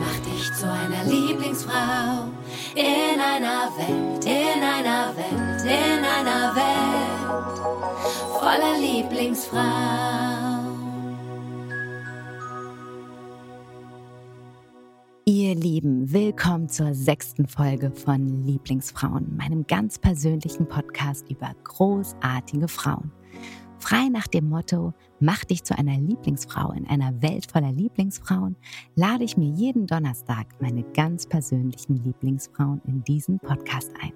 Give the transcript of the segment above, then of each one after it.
Mach dich zu einer Lieblingsfrau in einer Welt, in einer Welt, in einer Welt voller Lieblingsfrau. Ihr Lieben, willkommen zur sechsten Folge von Lieblingsfrauen, meinem ganz persönlichen Podcast über großartige Frauen. Frei nach dem Motto, mach dich zu einer Lieblingsfrau in einer Welt voller Lieblingsfrauen, lade ich mir jeden Donnerstag meine ganz persönlichen Lieblingsfrauen in diesen Podcast ein.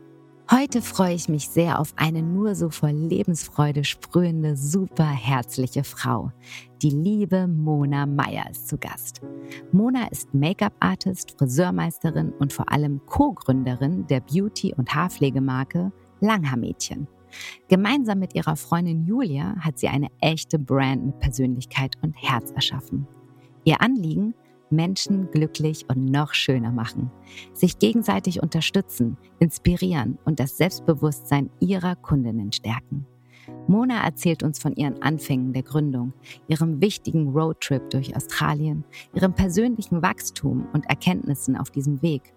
Heute freue ich mich sehr auf eine nur so vor Lebensfreude sprühende, super herzliche Frau. Die liebe Mona Meyer ist zu Gast. Mona ist Make-up-Artist, Friseurmeisterin und vor allem Co-Gründerin der Beauty- und Haarpflegemarke Langhaarmädchen. Gemeinsam mit ihrer Freundin Julia hat sie eine echte Brand mit Persönlichkeit und Herz erschaffen. Ihr Anliegen? Menschen glücklich und noch schöner machen, sich gegenseitig unterstützen, inspirieren und das Selbstbewusstsein ihrer Kundinnen stärken. Mona erzählt uns von ihren Anfängen der Gründung, ihrem wichtigen Roadtrip durch Australien, ihrem persönlichen Wachstum und Erkenntnissen auf diesem Weg,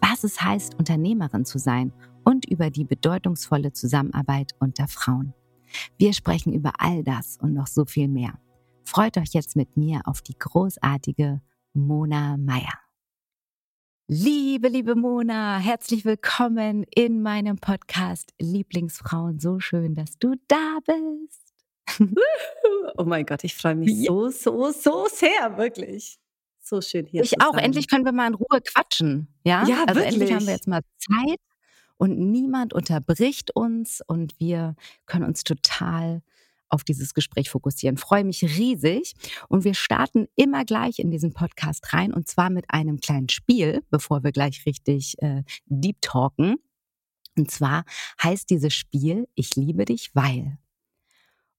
was es heißt, Unternehmerin zu sein und über die bedeutungsvolle Zusammenarbeit unter Frauen. Wir sprechen über all das und noch so viel mehr. Freut euch jetzt mit mir auf die großartige Mona Meyer. Liebe, liebe Mona, herzlich willkommen in meinem Podcast Lieblingsfrauen. So schön, dass du da bist. oh mein Gott, ich freue mich so, so, so sehr, wirklich. So schön hier. Ich auch. Endlich können wir mal in Ruhe quatschen. Ja, ja also wirklich. endlich haben wir jetzt mal Zeit und niemand unterbricht uns und wir können uns total auf dieses Gespräch fokussieren. Freue mich riesig und wir starten immer gleich in diesen Podcast rein und zwar mit einem kleinen Spiel, bevor wir gleich richtig äh, deep talken. Und zwar heißt dieses Spiel Ich liebe dich, weil.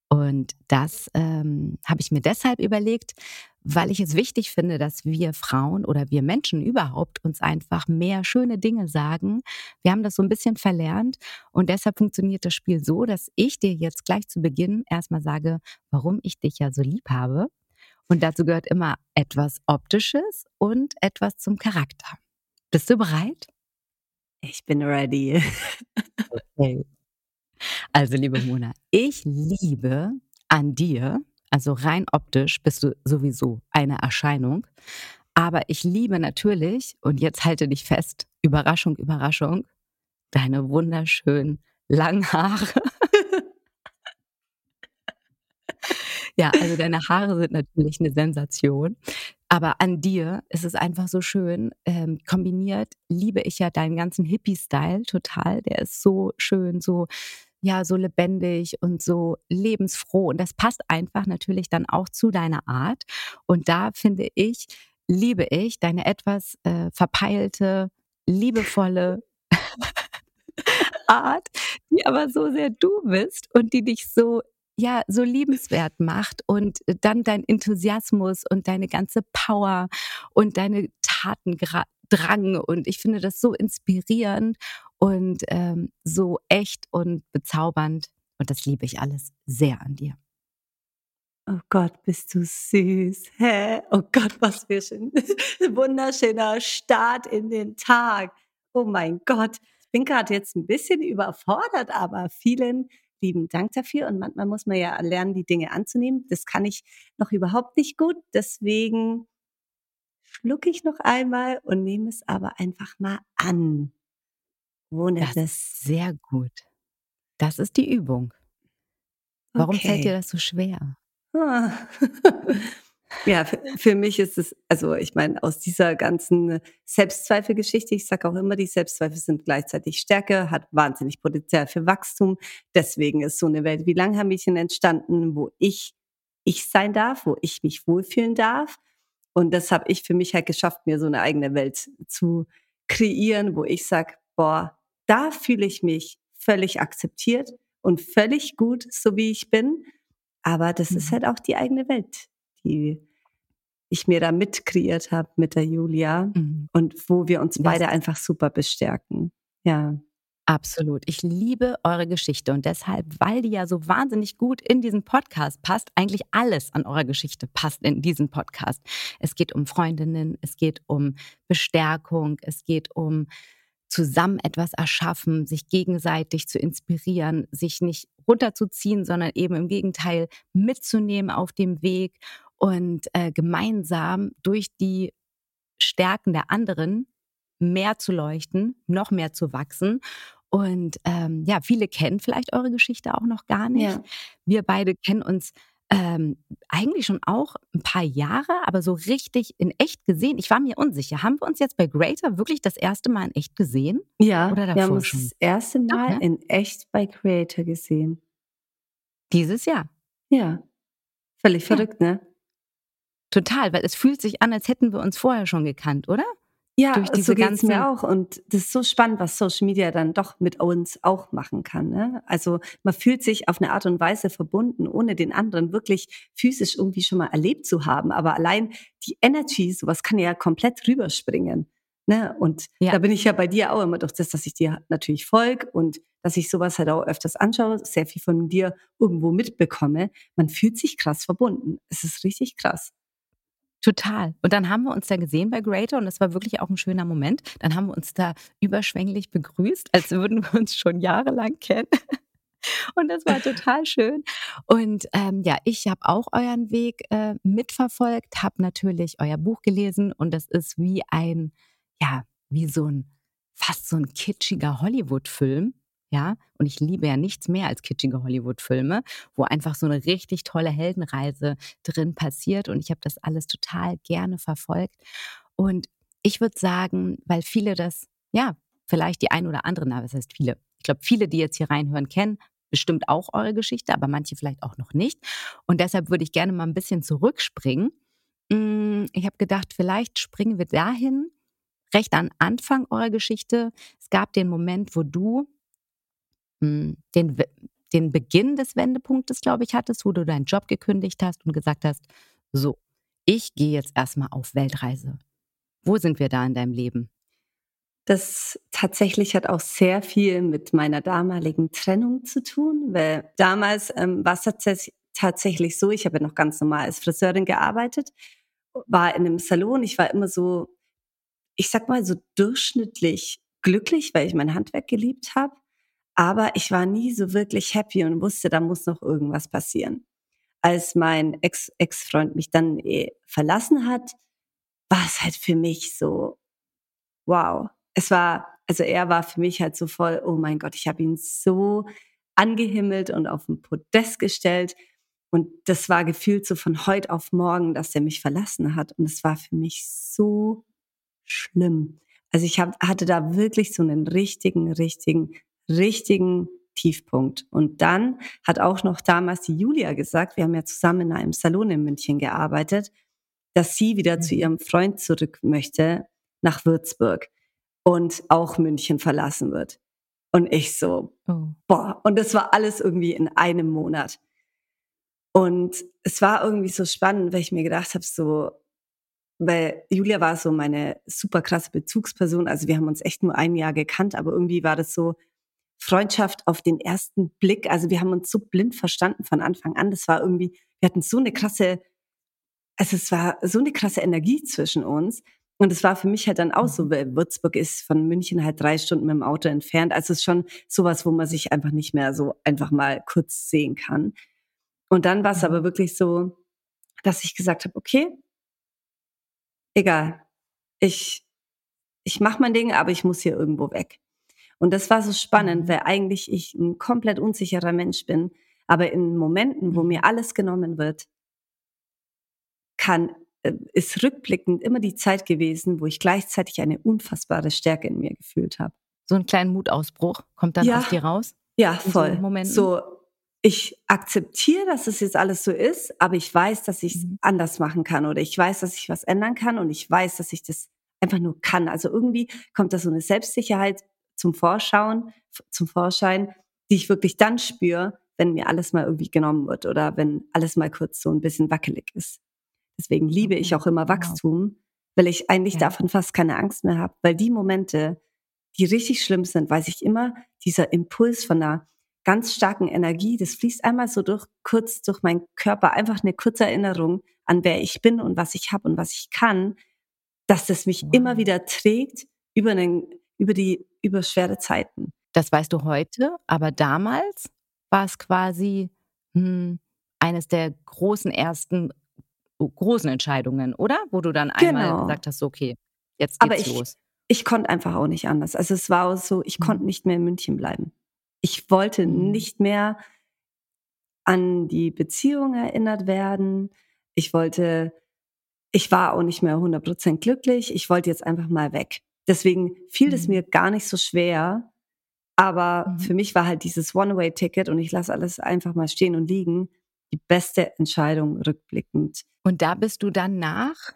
Und das ähm, habe ich mir deshalb überlegt, weil ich es wichtig finde, dass wir Frauen oder wir Menschen überhaupt uns einfach mehr schöne Dinge sagen. Wir haben das so ein bisschen verlernt und deshalb funktioniert das Spiel so, dass ich dir jetzt gleich zu Beginn erstmal sage, warum ich dich ja so lieb habe. Und dazu gehört immer etwas Optisches und etwas zum Charakter. Bist du bereit? Ich bin ready. okay. Also, liebe Mona, ich liebe an dir, also rein optisch bist du sowieso eine Erscheinung. Aber ich liebe natürlich, und jetzt halte dich fest, Überraschung, Überraschung, deine wunderschönen langen Haare. ja, also deine Haare sind natürlich eine Sensation. Aber an dir ist es einfach so schön. Ähm, kombiniert liebe ich ja deinen ganzen Hippie-Style total. Der ist so schön, so ja so lebendig und so lebensfroh. Und das passt einfach natürlich dann auch zu deiner Art. Und da finde ich, liebe ich deine etwas äh, verpeilte, liebevolle Art, die aber so sehr du bist und die dich so ja so liebenswert macht und dann dein Enthusiasmus und deine ganze Power und deine Tatendrang und ich finde das so inspirierend und ähm, so echt und bezaubernd. Und das liebe ich alles sehr an dir. Oh Gott, bist du süß. Hä? Oh Gott, was für ein wunderschöner Start in den Tag. Oh mein Gott. Ich bin gerade jetzt ein bisschen überfordert, aber vielen lieben Dank dafür. Und manchmal muss man ja lernen, die Dinge anzunehmen. Das kann ich noch überhaupt nicht gut. Deswegen schlucke ich noch einmal und nehme es aber einfach mal an. Das, das ist sehr gut. Das ist die Übung. Warum okay. fällt dir das so schwer? Ah. ja, für, für, mich ist es, also ich meine, aus dieser ganzen Selbstzweifelgeschichte, ich sage auch immer, die Selbstzweifel sind gleichzeitig Stärke, hat wahnsinnig Potenzial für Wachstum. Deswegen ist so eine Welt wie Langhaarmädchen entstanden, wo ich ich sein darf, wo ich mich wohlfühlen darf. Und das habe ich für mich halt geschafft, mir so eine eigene Welt zu kreieren, wo ich sage, boah, da fühle ich mich völlig akzeptiert und völlig gut, so wie ich bin. Aber das mhm. ist halt auch die eigene Welt, die ich mir da mitkreiert habe mit der Julia mhm. und wo wir uns das beide einfach super bestärken. Ja. Absolut. Ich liebe eure Geschichte und deshalb, weil die ja so wahnsinnig gut in diesen Podcast passt, eigentlich alles an eurer Geschichte passt in diesen Podcast. Es geht um Freundinnen, es geht um Bestärkung, es geht um zusammen etwas erschaffen, sich gegenseitig zu inspirieren, sich nicht runterzuziehen, sondern eben im Gegenteil mitzunehmen auf dem Weg und äh, gemeinsam durch die Stärken der anderen mehr zu leuchten, noch mehr zu wachsen und ähm, ja, viele kennen vielleicht eure Geschichte auch noch gar nicht. Ja. Wir beide kennen uns ähm, eigentlich schon auch ein paar Jahre, aber so richtig in echt gesehen. Ich war mir unsicher. Haben wir uns jetzt bei Greater wirklich das erste Mal in echt gesehen? Ja, Oder wir haben uns das erste Mal ja, ne? in echt bei Creator gesehen. Dieses Jahr. Ja. Völlig verrückt, ja. ne? Total, weil es fühlt sich an, als hätten wir uns vorher schon gekannt, oder? Ja, durch diese so geht's mir auch. Und das ist so spannend, was Social Media dann doch mit uns auch machen kann. Ne? Also man fühlt sich auf eine Art und Weise verbunden, ohne den anderen wirklich physisch irgendwie schon mal erlebt zu haben. Aber allein die Energy, sowas kann ja komplett rüberspringen. Ne? Und ja. da bin ich ja bei dir auch immer durch das, dass ich dir natürlich folge und dass ich sowas halt auch öfters anschaue, sehr viel von dir irgendwo mitbekomme. Man fühlt sich krass verbunden. Es ist richtig krass. Total. Und dann haben wir uns da gesehen bei Greater und das war wirklich auch ein schöner Moment. Dann haben wir uns da überschwänglich begrüßt, als würden wir uns schon jahrelang kennen. Und das war total schön. Und ähm, ja, ich habe auch euren Weg äh, mitverfolgt, habe natürlich euer Buch gelesen und das ist wie ein, ja, wie so ein, fast so ein kitschiger Hollywood-Film ja, und ich liebe ja nichts mehr als kitschige Hollywood-Filme, wo einfach so eine richtig tolle Heldenreise drin passiert. Und ich habe das alles total gerne verfolgt. Und ich würde sagen, weil viele das, ja, vielleicht die ein oder andere, na, was heißt viele? Ich glaube, viele, die jetzt hier reinhören, kennen bestimmt auch eure Geschichte, aber manche vielleicht auch noch nicht. Und deshalb würde ich gerne mal ein bisschen zurückspringen. Hm, ich habe gedacht, vielleicht springen wir dahin, recht an Anfang eurer Geschichte. Es gab den Moment, wo du den, den Beginn des Wendepunktes, glaube ich, hattest, wo du deinen Job gekündigt hast und gesagt hast, so, ich gehe jetzt erstmal auf Weltreise. Wo sind wir da in deinem Leben? Das tatsächlich hat auch sehr viel mit meiner damaligen Trennung zu tun, weil damals ähm, war es tatsächlich so, ich habe ja noch ganz normal als Friseurin gearbeitet, war in einem Salon, ich war immer so, ich sag mal so durchschnittlich glücklich, weil ich mein Handwerk geliebt habe. Aber ich war nie so wirklich happy und wusste, da muss noch irgendwas passieren. Als mein Ex-Freund mich dann eh verlassen hat, war es halt für mich so, wow. Es war, also er war für mich halt so voll, oh mein Gott, ich habe ihn so angehimmelt und auf den Podest gestellt. Und das war gefühlt so von heute auf morgen, dass er mich verlassen hat. Und es war für mich so schlimm. Also ich hab, hatte da wirklich so einen richtigen, richtigen richtigen Tiefpunkt. Und dann hat auch noch damals die Julia gesagt, wir haben ja zusammen in einem Salon in München gearbeitet, dass sie wieder mhm. zu ihrem Freund zurück möchte nach Würzburg und auch München verlassen wird. Und ich so, oh. boah, und das war alles irgendwie in einem Monat. Und es war irgendwie so spannend, weil ich mir gedacht habe, so, weil Julia war so meine super krasse Bezugsperson. Also wir haben uns echt nur ein Jahr gekannt, aber irgendwie war das so, Freundschaft auf den ersten Blick. Also wir haben uns so blind verstanden von Anfang an. Das war irgendwie, wir hatten so eine krasse, also es war so eine krasse Energie zwischen uns. Und es war für mich halt dann auch so, mhm. weil Würzburg ist von München halt drei Stunden mit dem Auto entfernt. Also es ist schon sowas, wo man sich einfach nicht mehr so einfach mal kurz sehen kann. Und dann war es aber mhm. wirklich so, dass ich gesagt habe, okay, egal, ich, ich mache mein Ding, aber ich muss hier irgendwo weg. Und das war so spannend, mhm. weil eigentlich ich ein komplett unsicherer Mensch bin. Aber in Momenten, wo mhm. mir alles genommen wird, kann, äh, ist rückblickend immer die Zeit gewesen, wo ich gleichzeitig eine unfassbare Stärke in mir gefühlt habe. So einen kleinen Mutausbruch kommt dann ja, aus dir raus? Ja, voll. So, so, ich akzeptiere, dass es jetzt alles so ist, aber ich weiß, dass ich es mhm. anders machen kann oder ich weiß, dass ich was ändern kann und ich weiß, dass ich das einfach nur kann. Also irgendwie kommt da so eine Selbstsicherheit zum Vorschauen, zum Vorschein, die ich wirklich dann spüre, wenn mir alles mal irgendwie genommen wird oder wenn alles mal kurz so ein bisschen wackelig ist. Deswegen liebe ich auch immer Wachstum, weil ich eigentlich ja. davon fast keine Angst mehr habe, weil die Momente, die richtig schlimm sind, weiß ich immer, dieser Impuls von einer ganz starken Energie, das fließt einmal so durch, kurz durch meinen Körper, einfach eine kurze Erinnerung an wer ich bin und was ich habe und was ich kann, dass das mich wow. immer wieder trägt über, den, über die über schwere Zeiten. Das weißt du heute, aber damals war es quasi hm, eines der großen ersten großen Entscheidungen, oder? Wo du dann einmal genau. gesagt hast, okay, jetzt geht's aber ich, los. Ich konnte einfach auch nicht anders. Also es war auch so, ich mhm. konnte nicht mehr in München bleiben. Ich wollte mhm. nicht mehr an die Beziehung erinnert werden. Ich wollte, ich war auch nicht mehr 100% glücklich. Ich wollte jetzt einfach mal weg. Deswegen fiel es mhm. mir gar nicht so schwer. Aber mhm. für mich war halt dieses One-Way-Ticket und ich lasse alles einfach mal stehen und liegen die beste Entscheidung rückblickend. Und da bist du dann nach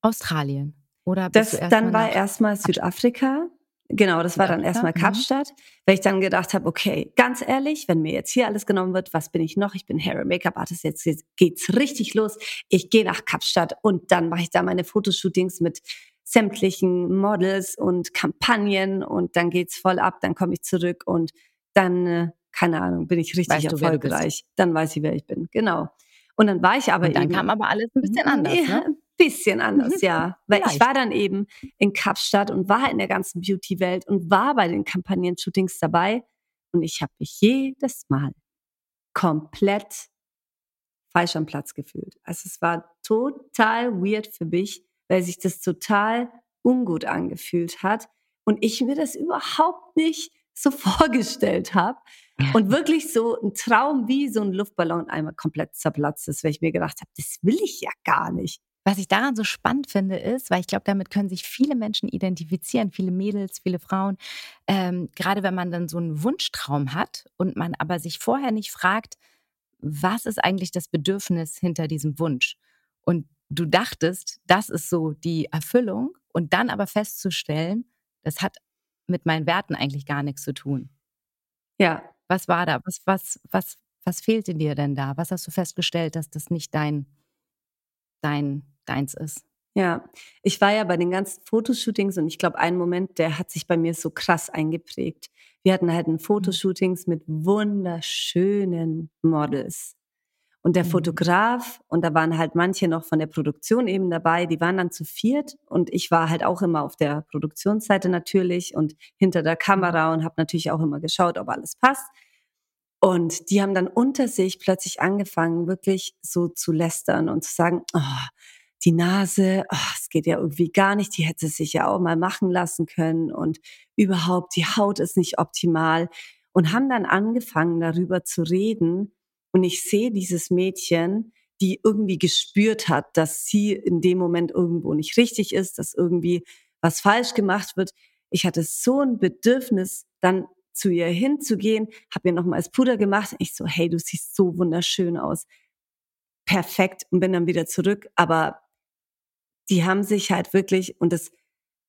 Australien? Oder das, dann war erstmal Südafrika. Genau, das war dann erstmal mhm. Kapstadt, weil ich dann gedacht habe, okay, ganz ehrlich, wenn mir jetzt hier alles genommen wird, was bin ich noch? Ich bin Hair- Make-up-Artist, jetzt, jetzt geht's richtig los. Ich gehe nach Kapstadt und dann mache ich da meine Fotoshootings mit sämtlichen Models und Kampagnen und dann geht's voll ab, dann komme ich zurück und dann, äh, keine Ahnung, bin ich richtig weißt erfolgreich. Dann weiß ich, wer ich bin. Genau. Und dann war ich aber und dann eben. kam aber alles ein bisschen anders, ja, ne? bisschen anders, mhm. ja. Weil Vielleicht. ich war dann eben in Kapstadt und war in der ganzen Beauty-Welt und war bei den Kampagnen-Shootings dabei. Und ich habe mich jedes Mal komplett falsch am Platz gefühlt. Also es war total weird für mich, weil sich das total ungut angefühlt hat und ich mir das überhaupt nicht so vorgestellt habe. Und wirklich so ein Traum wie so ein Luftballon einmal komplett zerplatzt ist, weil ich mir gedacht habe, das will ich ja gar nicht. Was ich daran so spannend finde, ist, weil ich glaube, damit können sich viele Menschen identifizieren, viele Mädels, viele Frauen, ähm, gerade wenn man dann so einen Wunschtraum hat und man aber sich vorher nicht fragt, was ist eigentlich das Bedürfnis hinter diesem Wunsch? Und du dachtest, das ist so die Erfüllung und dann aber festzustellen, das hat mit meinen Werten eigentlich gar nichts zu tun. Ja. Was war da? Was, was, was, was fehlt in dir denn da? Was hast du festgestellt, dass das nicht dein, dein deins ist. Ja, ich war ja bei den ganzen Fotoshootings und ich glaube, ein Moment, der hat sich bei mir so krass eingeprägt. Wir hatten halt ein mhm. Fotoshootings mit wunderschönen Models. Und der mhm. Fotograf, und da waren halt manche noch von der Produktion eben dabei, die waren dann zu viert und ich war halt auch immer auf der Produktionsseite natürlich und hinter der Kamera und habe natürlich auch immer geschaut, ob alles passt. Und die haben dann unter sich plötzlich angefangen, wirklich so zu lästern und zu sagen, oh, die Nase, oh, es geht ja irgendwie gar nicht, die hätte sich ja auch mal machen lassen können und überhaupt, die Haut ist nicht optimal und haben dann angefangen darüber zu reden und ich sehe dieses Mädchen, die irgendwie gespürt hat, dass sie in dem Moment irgendwo nicht richtig ist, dass irgendwie was falsch gemacht wird. Ich hatte so ein Bedürfnis, dann zu ihr hinzugehen, habe ihr nochmals Puder gemacht. Ich so, hey, du siehst so wunderschön aus. Perfekt und bin dann wieder zurück. Aber die haben sich halt wirklich, und das,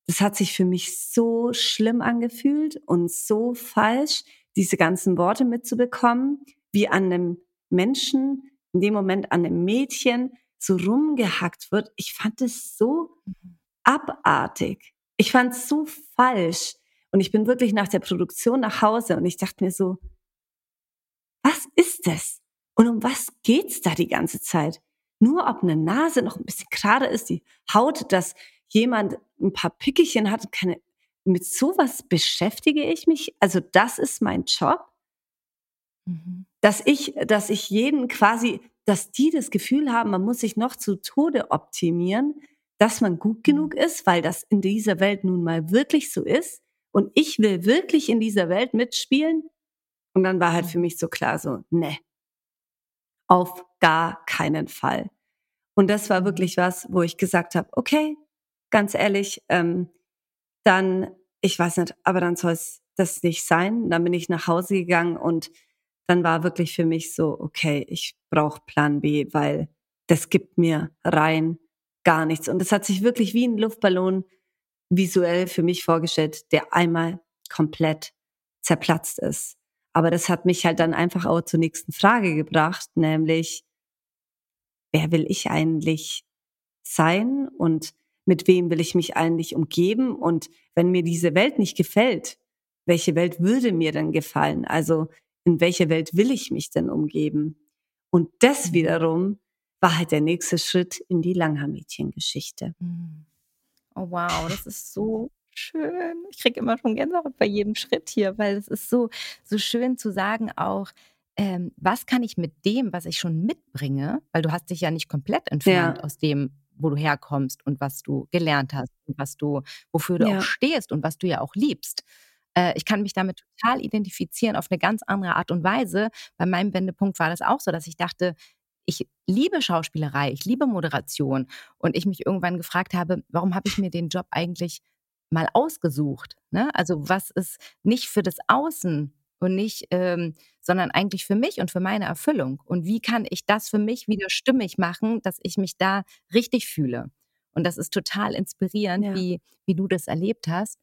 das hat sich für mich so schlimm angefühlt und so falsch, diese ganzen Worte mitzubekommen, wie an einem Menschen, in dem Moment an einem Mädchen so rumgehackt wird. Ich fand es so abartig. Ich fand es so falsch. Und ich bin wirklich nach der Produktion nach Hause und ich dachte mir so, was ist das? Und um was geht's da die ganze Zeit? Nur ob eine Nase noch ein bisschen gerade ist, die Haut, dass jemand ein paar Pickelchen hat, keine, mit sowas beschäftige ich mich. Also das ist mein Job. Mhm. Dass ich, dass ich jeden quasi, dass die das Gefühl haben, man muss sich noch zu Tode optimieren, dass man gut genug mhm. ist, weil das in dieser Welt nun mal wirklich so ist. Und ich will wirklich in dieser Welt mitspielen. Und dann war halt für mich so klar, so, ne, auf gar keinen Fall. Und das war wirklich was, wo ich gesagt habe, okay, ganz ehrlich, ähm, dann, ich weiß nicht, aber dann soll es das nicht sein. Dann bin ich nach Hause gegangen und dann war wirklich für mich so, okay, ich brauche Plan B, weil das gibt mir rein gar nichts. Und es hat sich wirklich wie ein Luftballon visuell für mich vorgestellt, der einmal komplett zerplatzt ist. Aber das hat mich halt dann einfach auch zur nächsten Frage gebracht, nämlich, wer will ich eigentlich sein und mit wem will ich mich eigentlich umgeben und wenn mir diese Welt nicht gefällt, welche Welt würde mir denn gefallen? Also in welche Welt will ich mich denn umgeben? Und das mhm. wiederum war halt der nächste Schritt in die Langhaar-Mädchen-Geschichte. Mhm. Oh wow, das ist so schön. Ich kriege immer schon Gänsehaut bei jedem Schritt hier, weil es ist so, so schön zu sagen auch, ähm, was kann ich mit dem, was ich schon mitbringe, weil du hast dich ja nicht komplett entfernt ja. aus dem, wo du herkommst und was du gelernt hast und was du, wofür du ja. auch stehst und was du ja auch liebst. Äh, ich kann mich damit total identifizieren auf eine ganz andere Art und Weise. Bei meinem Wendepunkt war das auch so, dass ich dachte, ich liebe Schauspielerei, ich liebe Moderation und ich mich irgendwann gefragt habe, warum habe ich mir den Job eigentlich mal ausgesucht? Ne? Also was ist nicht für das Außen und nicht, ähm, sondern eigentlich für mich und für meine Erfüllung. Und wie kann ich das für mich wieder stimmig machen, dass ich mich da richtig fühle? Und das ist total inspirierend, ja. wie, wie du das erlebt hast.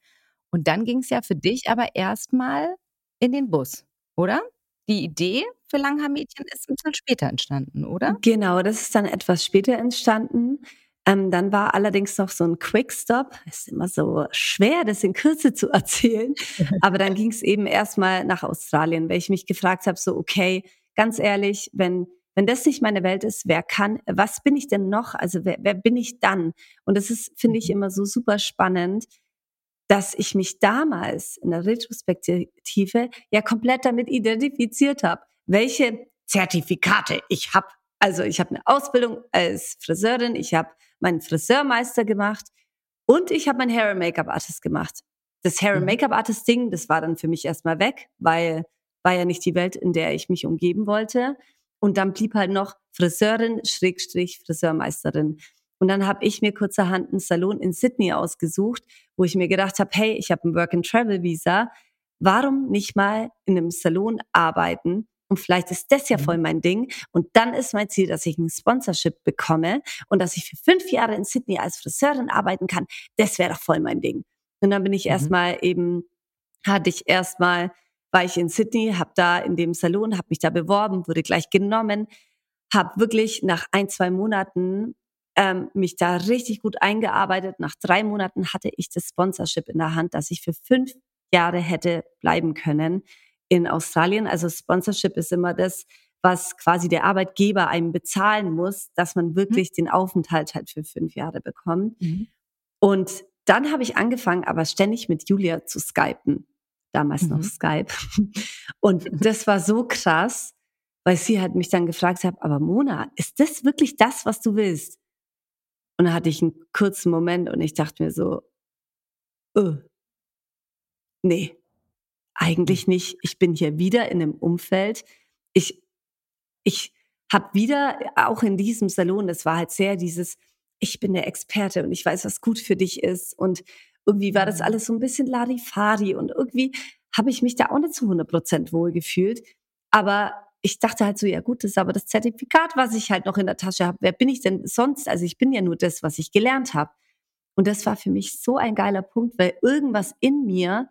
Und dann ging es ja für dich aber erstmal in den Bus, oder? Die Idee für Langhaar-Mädchen ist ein bisschen später entstanden, oder? Genau, das ist dann etwas später entstanden. Ähm, dann war allerdings noch so ein Quickstop. Es ist immer so schwer, das in Kürze zu erzählen. Aber dann ging es eben erstmal nach Australien, weil ich mich gefragt habe, so, okay, ganz ehrlich, wenn, wenn das nicht meine Welt ist, wer kann, was bin ich denn noch? Also wer, wer bin ich dann? Und das ist, finde ich, mhm. immer so super spannend, dass ich mich damals in der Retrospektive ja komplett damit identifiziert habe, welche Zertifikate ich habe. Also ich habe eine Ausbildung als Friseurin, ich habe meinen Friseurmeister gemacht und ich habe meinen Hair and Make-up Artist gemacht. Das Hair and mhm. Make-up Artist Ding, das war dann für mich erstmal weg, weil war ja nicht die Welt, in der ich mich umgeben wollte. Und dann blieb halt noch Friseurin, Schrägstrich, Friseurmeisterin. Und dann habe ich mir kurzerhand einen Salon in Sydney ausgesucht, wo ich mir gedacht habe, hey, ich habe ein Work-and-Travel-Visa. Warum nicht mal in einem Salon arbeiten? Und vielleicht ist das ja voll mhm. mein Ding. Und dann ist mein Ziel, dass ich ein Sponsorship bekomme und dass ich für fünf Jahre in Sydney als Friseurin arbeiten kann. Das wäre doch voll mein Ding. Und dann bin ich mhm. erstmal eben, hatte ich erstmal, war ich in Sydney, habe da in dem Salon, habe mich da beworben, wurde gleich genommen, habe wirklich nach ein, zwei Monaten ähm, mich da richtig gut eingearbeitet. Nach drei Monaten hatte ich das Sponsorship in der Hand, dass ich für fünf Jahre hätte bleiben können in Australien. Also Sponsorship ist immer das, was quasi der Arbeitgeber einem bezahlen muss, dass man mhm. wirklich mhm. den Aufenthalt halt für fünf Jahre bekommt. Mhm. Und dann habe ich angefangen, aber ständig mit Julia zu skypen. Damals mhm. noch Skype. Und das war so krass, weil sie hat mich dann gefragt hat, aber Mona, ist das wirklich das, was du willst? Und dann hatte ich einen kurzen Moment und ich dachte mir so, oh, nee, eigentlich nicht. Ich bin hier wieder in einem Umfeld. Ich, ich habe wieder, auch in diesem Salon, das war halt sehr dieses, ich bin der Experte und ich weiß, was gut für dich ist. Und irgendwie war das mhm. alles so ein bisschen Larifari und irgendwie habe ich mich da auch nicht zu 100 Prozent wohl gefühlt. Aber ich dachte halt so, ja gut, das ist aber das Zertifikat, was ich halt noch in der Tasche habe. Wer bin ich denn sonst? Also ich bin ja nur das, was ich gelernt habe. Und das war für mich so ein geiler Punkt, weil irgendwas in mir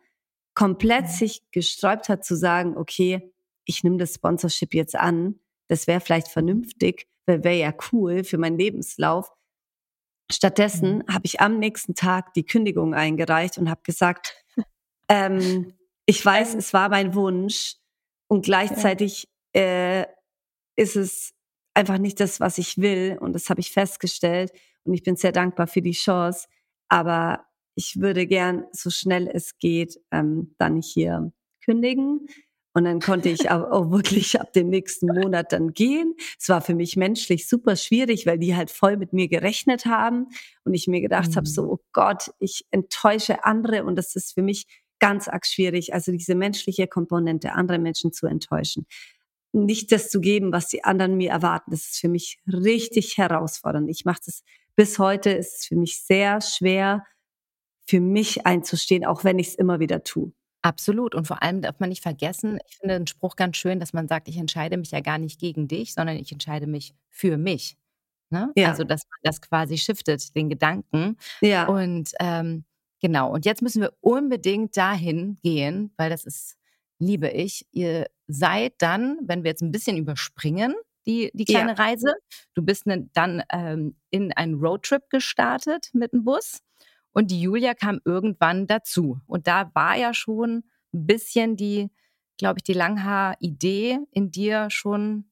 komplett sich gesträubt hat zu sagen, okay, ich nehme das Sponsorship jetzt an. Das wäre vielleicht vernünftig, wäre ja cool für meinen Lebenslauf. Stattdessen mhm. habe ich am nächsten Tag die Kündigung eingereicht und habe gesagt, ähm, ich weiß, es war mein Wunsch und gleichzeitig äh, ist es einfach nicht das, was ich will. Und das habe ich festgestellt. Und ich bin sehr dankbar für die Chance. Aber ich würde gern, so schnell es geht, ähm, dann hier kündigen. Und dann konnte ich auch, auch wirklich ab dem nächsten Monat dann gehen. Es war für mich menschlich super schwierig, weil die halt voll mit mir gerechnet haben und ich mir gedacht mhm. habe, so, oh Gott, ich enttäusche andere und das ist für mich ganz arg schwierig, also diese menschliche Komponente, andere Menschen zu enttäuschen nicht das zu geben, was die anderen mir erwarten. Das ist für mich richtig herausfordernd. Ich mache das bis heute, ist es für mich sehr schwer, für mich einzustehen, auch wenn ich es immer wieder tue. Absolut. Und vor allem darf man nicht vergessen, ich finde den Spruch ganz schön, dass man sagt, ich entscheide mich ja gar nicht gegen dich, sondern ich entscheide mich für mich. Ne? Ja. Also, dass man das quasi shiftet, den Gedanken. Ja. Und ähm, genau. Und jetzt müssen wir unbedingt dahin gehen, weil das ist liebe ich. Ihr seid dann, wenn wir jetzt ein bisschen überspringen, die, die kleine ja. Reise. Du bist ne, dann ähm, in einen Roadtrip gestartet mit dem Bus und die Julia kam irgendwann dazu. Und da war ja schon ein bisschen die, glaube ich, die Langhaar-Idee in dir schon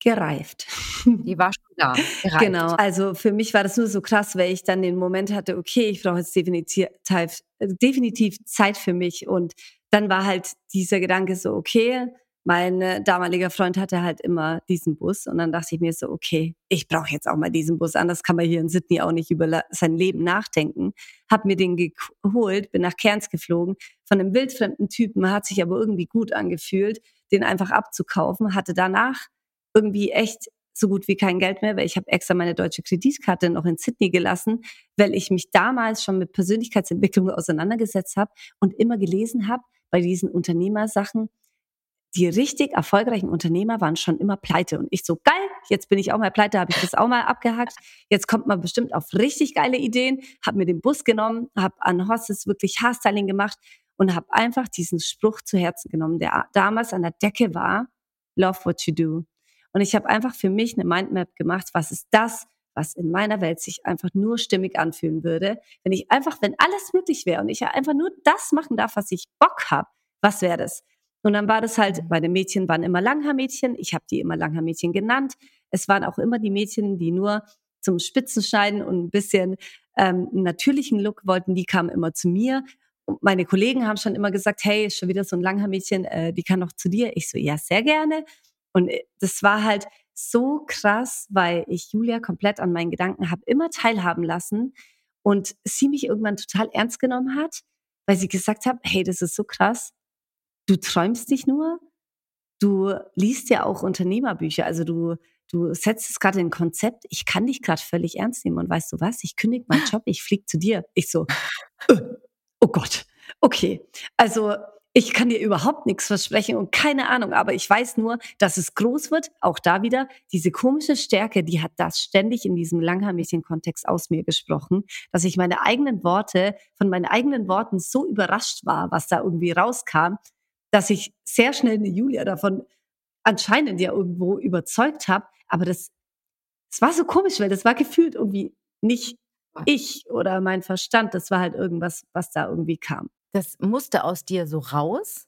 gereift. Die war schon da. Gereift. Genau. Also für mich war das nur so krass, weil ich dann den Moment hatte, okay, ich brauche jetzt definitiv, definitiv Zeit für mich. Und dann war halt dieser Gedanke so, okay, mein äh, damaliger Freund hatte halt immer diesen Bus und dann dachte ich mir so, okay, ich brauche jetzt auch mal diesen Bus, anders kann man hier in Sydney auch nicht über sein Leben nachdenken. Hab mir den geholt, bin nach Cairns geflogen, von einem wildfremden Typen, hat sich aber irgendwie gut angefühlt, den einfach abzukaufen, hatte danach irgendwie echt so gut wie kein Geld mehr, weil ich habe extra meine deutsche Kreditkarte noch in Sydney gelassen, weil ich mich damals schon mit Persönlichkeitsentwicklung auseinandergesetzt habe und immer gelesen habe bei diesen Unternehmersachen, die richtig erfolgreichen Unternehmer waren schon immer pleite. Und ich so, geil, jetzt bin ich auch mal pleite, habe ich das auch mal abgehackt. Jetzt kommt man bestimmt auf richtig geile Ideen. Habe mir den Bus genommen, habe an Horses wirklich Haarstyling gemacht und habe einfach diesen Spruch zu Herzen genommen, der damals an der Decke war, love what you do. Und ich habe einfach für mich eine Mindmap gemacht, was ist das, was in meiner Welt sich einfach nur stimmig anfühlen würde, wenn ich einfach, wenn alles möglich wäre und ich einfach nur das machen darf, was ich Bock habe, was wäre das? Und dann war das halt, meine mhm. Mädchen waren immer Langhaarmädchen, ich habe die immer Langhaarmädchen genannt. Es waren auch immer die Mädchen, die nur zum Spitzenschneiden und ein bisschen ähm, natürlichen Look wollten, die kamen immer zu mir. Und meine Kollegen haben schon immer gesagt, hey, schon wieder so ein Langhaarmädchen, äh, die kann noch zu dir. Ich so, ja, sehr gerne. Und äh, das war halt so krass, weil ich Julia komplett an meinen Gedanken habe immer teilhaben lassen und sie mich irgendwann total ernst genommen hat, weil sie gesagt hat, hey, das ist so krass du träumst nicht nur, du liest ja auch Unternehmerbücher, also du, du setzt es gerade in ein Konzept, ich kann dich gerade völlig ernst nehmen und weißt du was, ich kündige meinen Job, ich fliege zu dir. Ich so, äh, oh Gott, okay. Also ich kann dir überhaupt nichts versprechen und keine Ahnung, aber ich weiß nur, dass es groß wird. Auch da wieder diese komische Stärke, die hat das ständig in diesem Langhaar-Mädchen-Kontext aus mir gesprochen, dass ich meine eigenen Worte, von meinen eigenen Worten so überrascht war, was da irgendwie rauskam, dass ich sehr schnell eine Julia davon anscheinend ja irgendwo überzeugt habe. Aber das, das war so komisch, weil das war gefühlt irgendwie nicht ich oder mein Verstand. Das war halt irgendwas, was da irgendwie kam. Das musste aus dir so raus.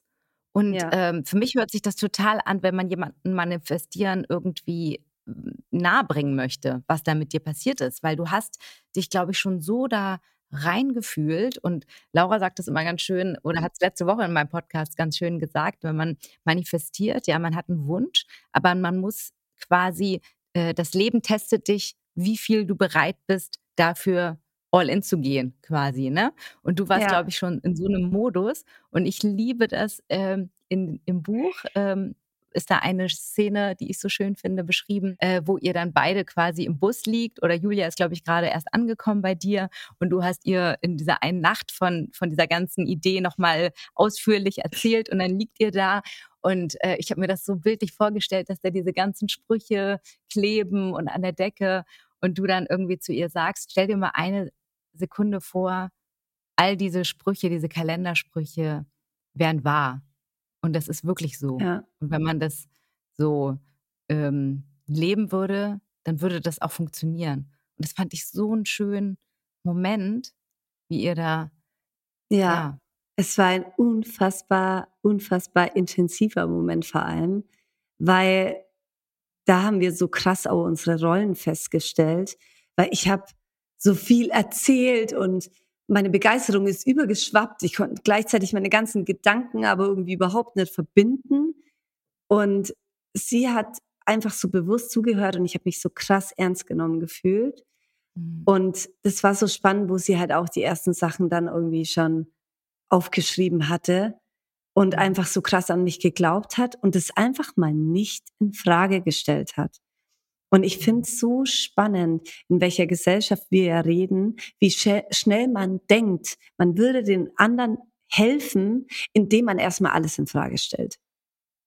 Und ja. ähm, für mich hört sich das total an, wenn man jemanden manifestieren irgendwie hm, nahebringen möchte, was da mit dir passiert ist. Weil du hast dich, glaube ich, schon so da reingefühlt. Und Laura sagt das immer ganz schön, oder hat es letzte Woche in meinem Podcast ganz schön gesagt, wenn man manifestiert, ja, man hat einen Wunsch, aber man muss quasi, äh, das Leben testet dich, wie viel du bereit bist, dafür all in zu gehen, quasi, ne? Und du warst, ja. glaube ich, schon in so einem Modus. Und ich liebe das ähm, in, im Buch. Ähm, ist da eine Szene, die ich so schön finde, beschrieben, äh, wo ihr dann beide quasi im Bus liegt oder Julia ist, glaube ich, gerade erst angekommen bei dir und du hast ihr in dieser einen Nacht von, von dieser ganzen Idee nochmal ausführlich erzählt und dann liegt ihr da und äh, ich habe mir das so bildlich vorgestellt, dass da diese ganzen Sprüche kleben und an der Decke und du dann irgendwie zu ihr sagst, stell dir mal eine Sekunde vor, all diese Sprüche, diese Kalendersprüche wären wahr. Und das ist wirklich so. Ja. Und wenn man das so ähm, leben würde, dann würde das auch funktionieren. Und das fand ich so einen schönen Moment, wie ihr da. Ja, ja. es war ein unfassbar, unfassbar intensiver Moment vor allem, weil da haben wir so krass auch unsere Rollen festgestellt, weil ich habe so viel erzählt und meine Begeisterung ist übergeschwappt. Ich konnte gleichzeitig meine ganzen Gedanken aber irgendwie überhaupt nicht verbinden. Und sie hat einfach so bewusst zugehört und ich habe mich so krass ernst genommen gefühlt. Mhm. Und das war so spannend, wo sie halt auch die ersten Sachen dann irgendwie schon aufgeschrieben hatte und mhm. einfach so krass an mich geglaubt hat und es einfach mal nicht in Frage gestellt hat. Und ich finde es so spannend, in welcher Gesellschaft wir ja reden, wie schnell man denkt, man würde den anderen helfen, indem man erstmal alles in Frage stellt.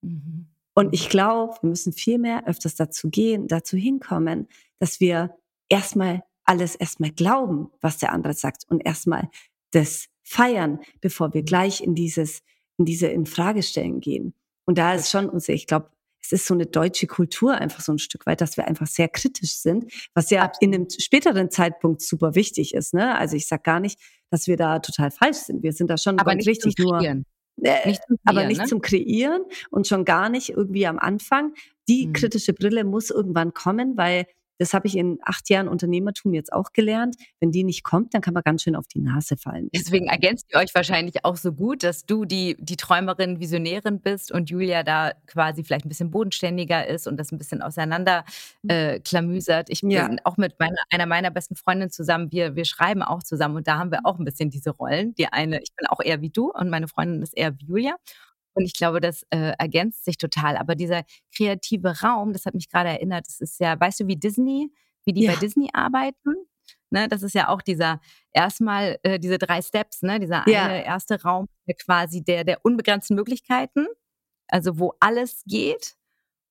Mhm. Und ich glaube, wir müssen viel mehr öfters dazu gehen, dazu hinkommen, dass wir erstmal alles erstmal glauben, was der andere sagt und erstmal das feiern, bevor wir gleich in dieses, in diese Infragestellen gehen. Und da ist schon unser, ich glaube, es ist so eine deutsche Kultur einfach so ein Stück weit, dass wir einfach sehr kritisch sind, was ja Absolut. in einem späteren Zeitpunkt super wichtig ist. Ne? Also ich sag gar nicht, dass wir da total falsch sind. Wir sind da schon aber nicht richtig nur. Äh, nicht Kreieren, aber nicht ne? zum Kreieren und schon gar nicht irgendwie am Anfang. Die hm. kritische Brille muss irgendwann kommen, weil das habe ich in acht Jahren Unternehmertum jetzt auch gelernt. Wenn die nicht kommt, dann kann man ganz schön auf die Nase fallen. Deswegen ergänzt ihr euch wahrscheinlich auch so gut, dass du die, die Träumerin, Visionärin bist und Julia da quasi vielleicht ein bisschen bodenständiger ist und das ein bisschen auseinander äh, klamüsert. Ich bin ja. auch mit meiner, einer meiner besten Freundinnen zusammen. Wir, wir schreiben auch zusammen und da haben wir auch ein bisschen diese Rollen. Die eine, ich bin auch eher wie du und meine Freundin ist eher wie Julia. Und ich glaube, das äh, ergänzt sich total. Aber dieser kreative Raum, das hat mich gerade erinnert, das ist ja, weißt du, wie Disney, wie die ja. bei Disney arbeiten? Ne, das ist ja auch dieser erstmal äh, diese drei Steps, ne? Dieser ja. eine erste Raum, der quasi der der unbegrenzten Möglichkeiten, also wo alles geht.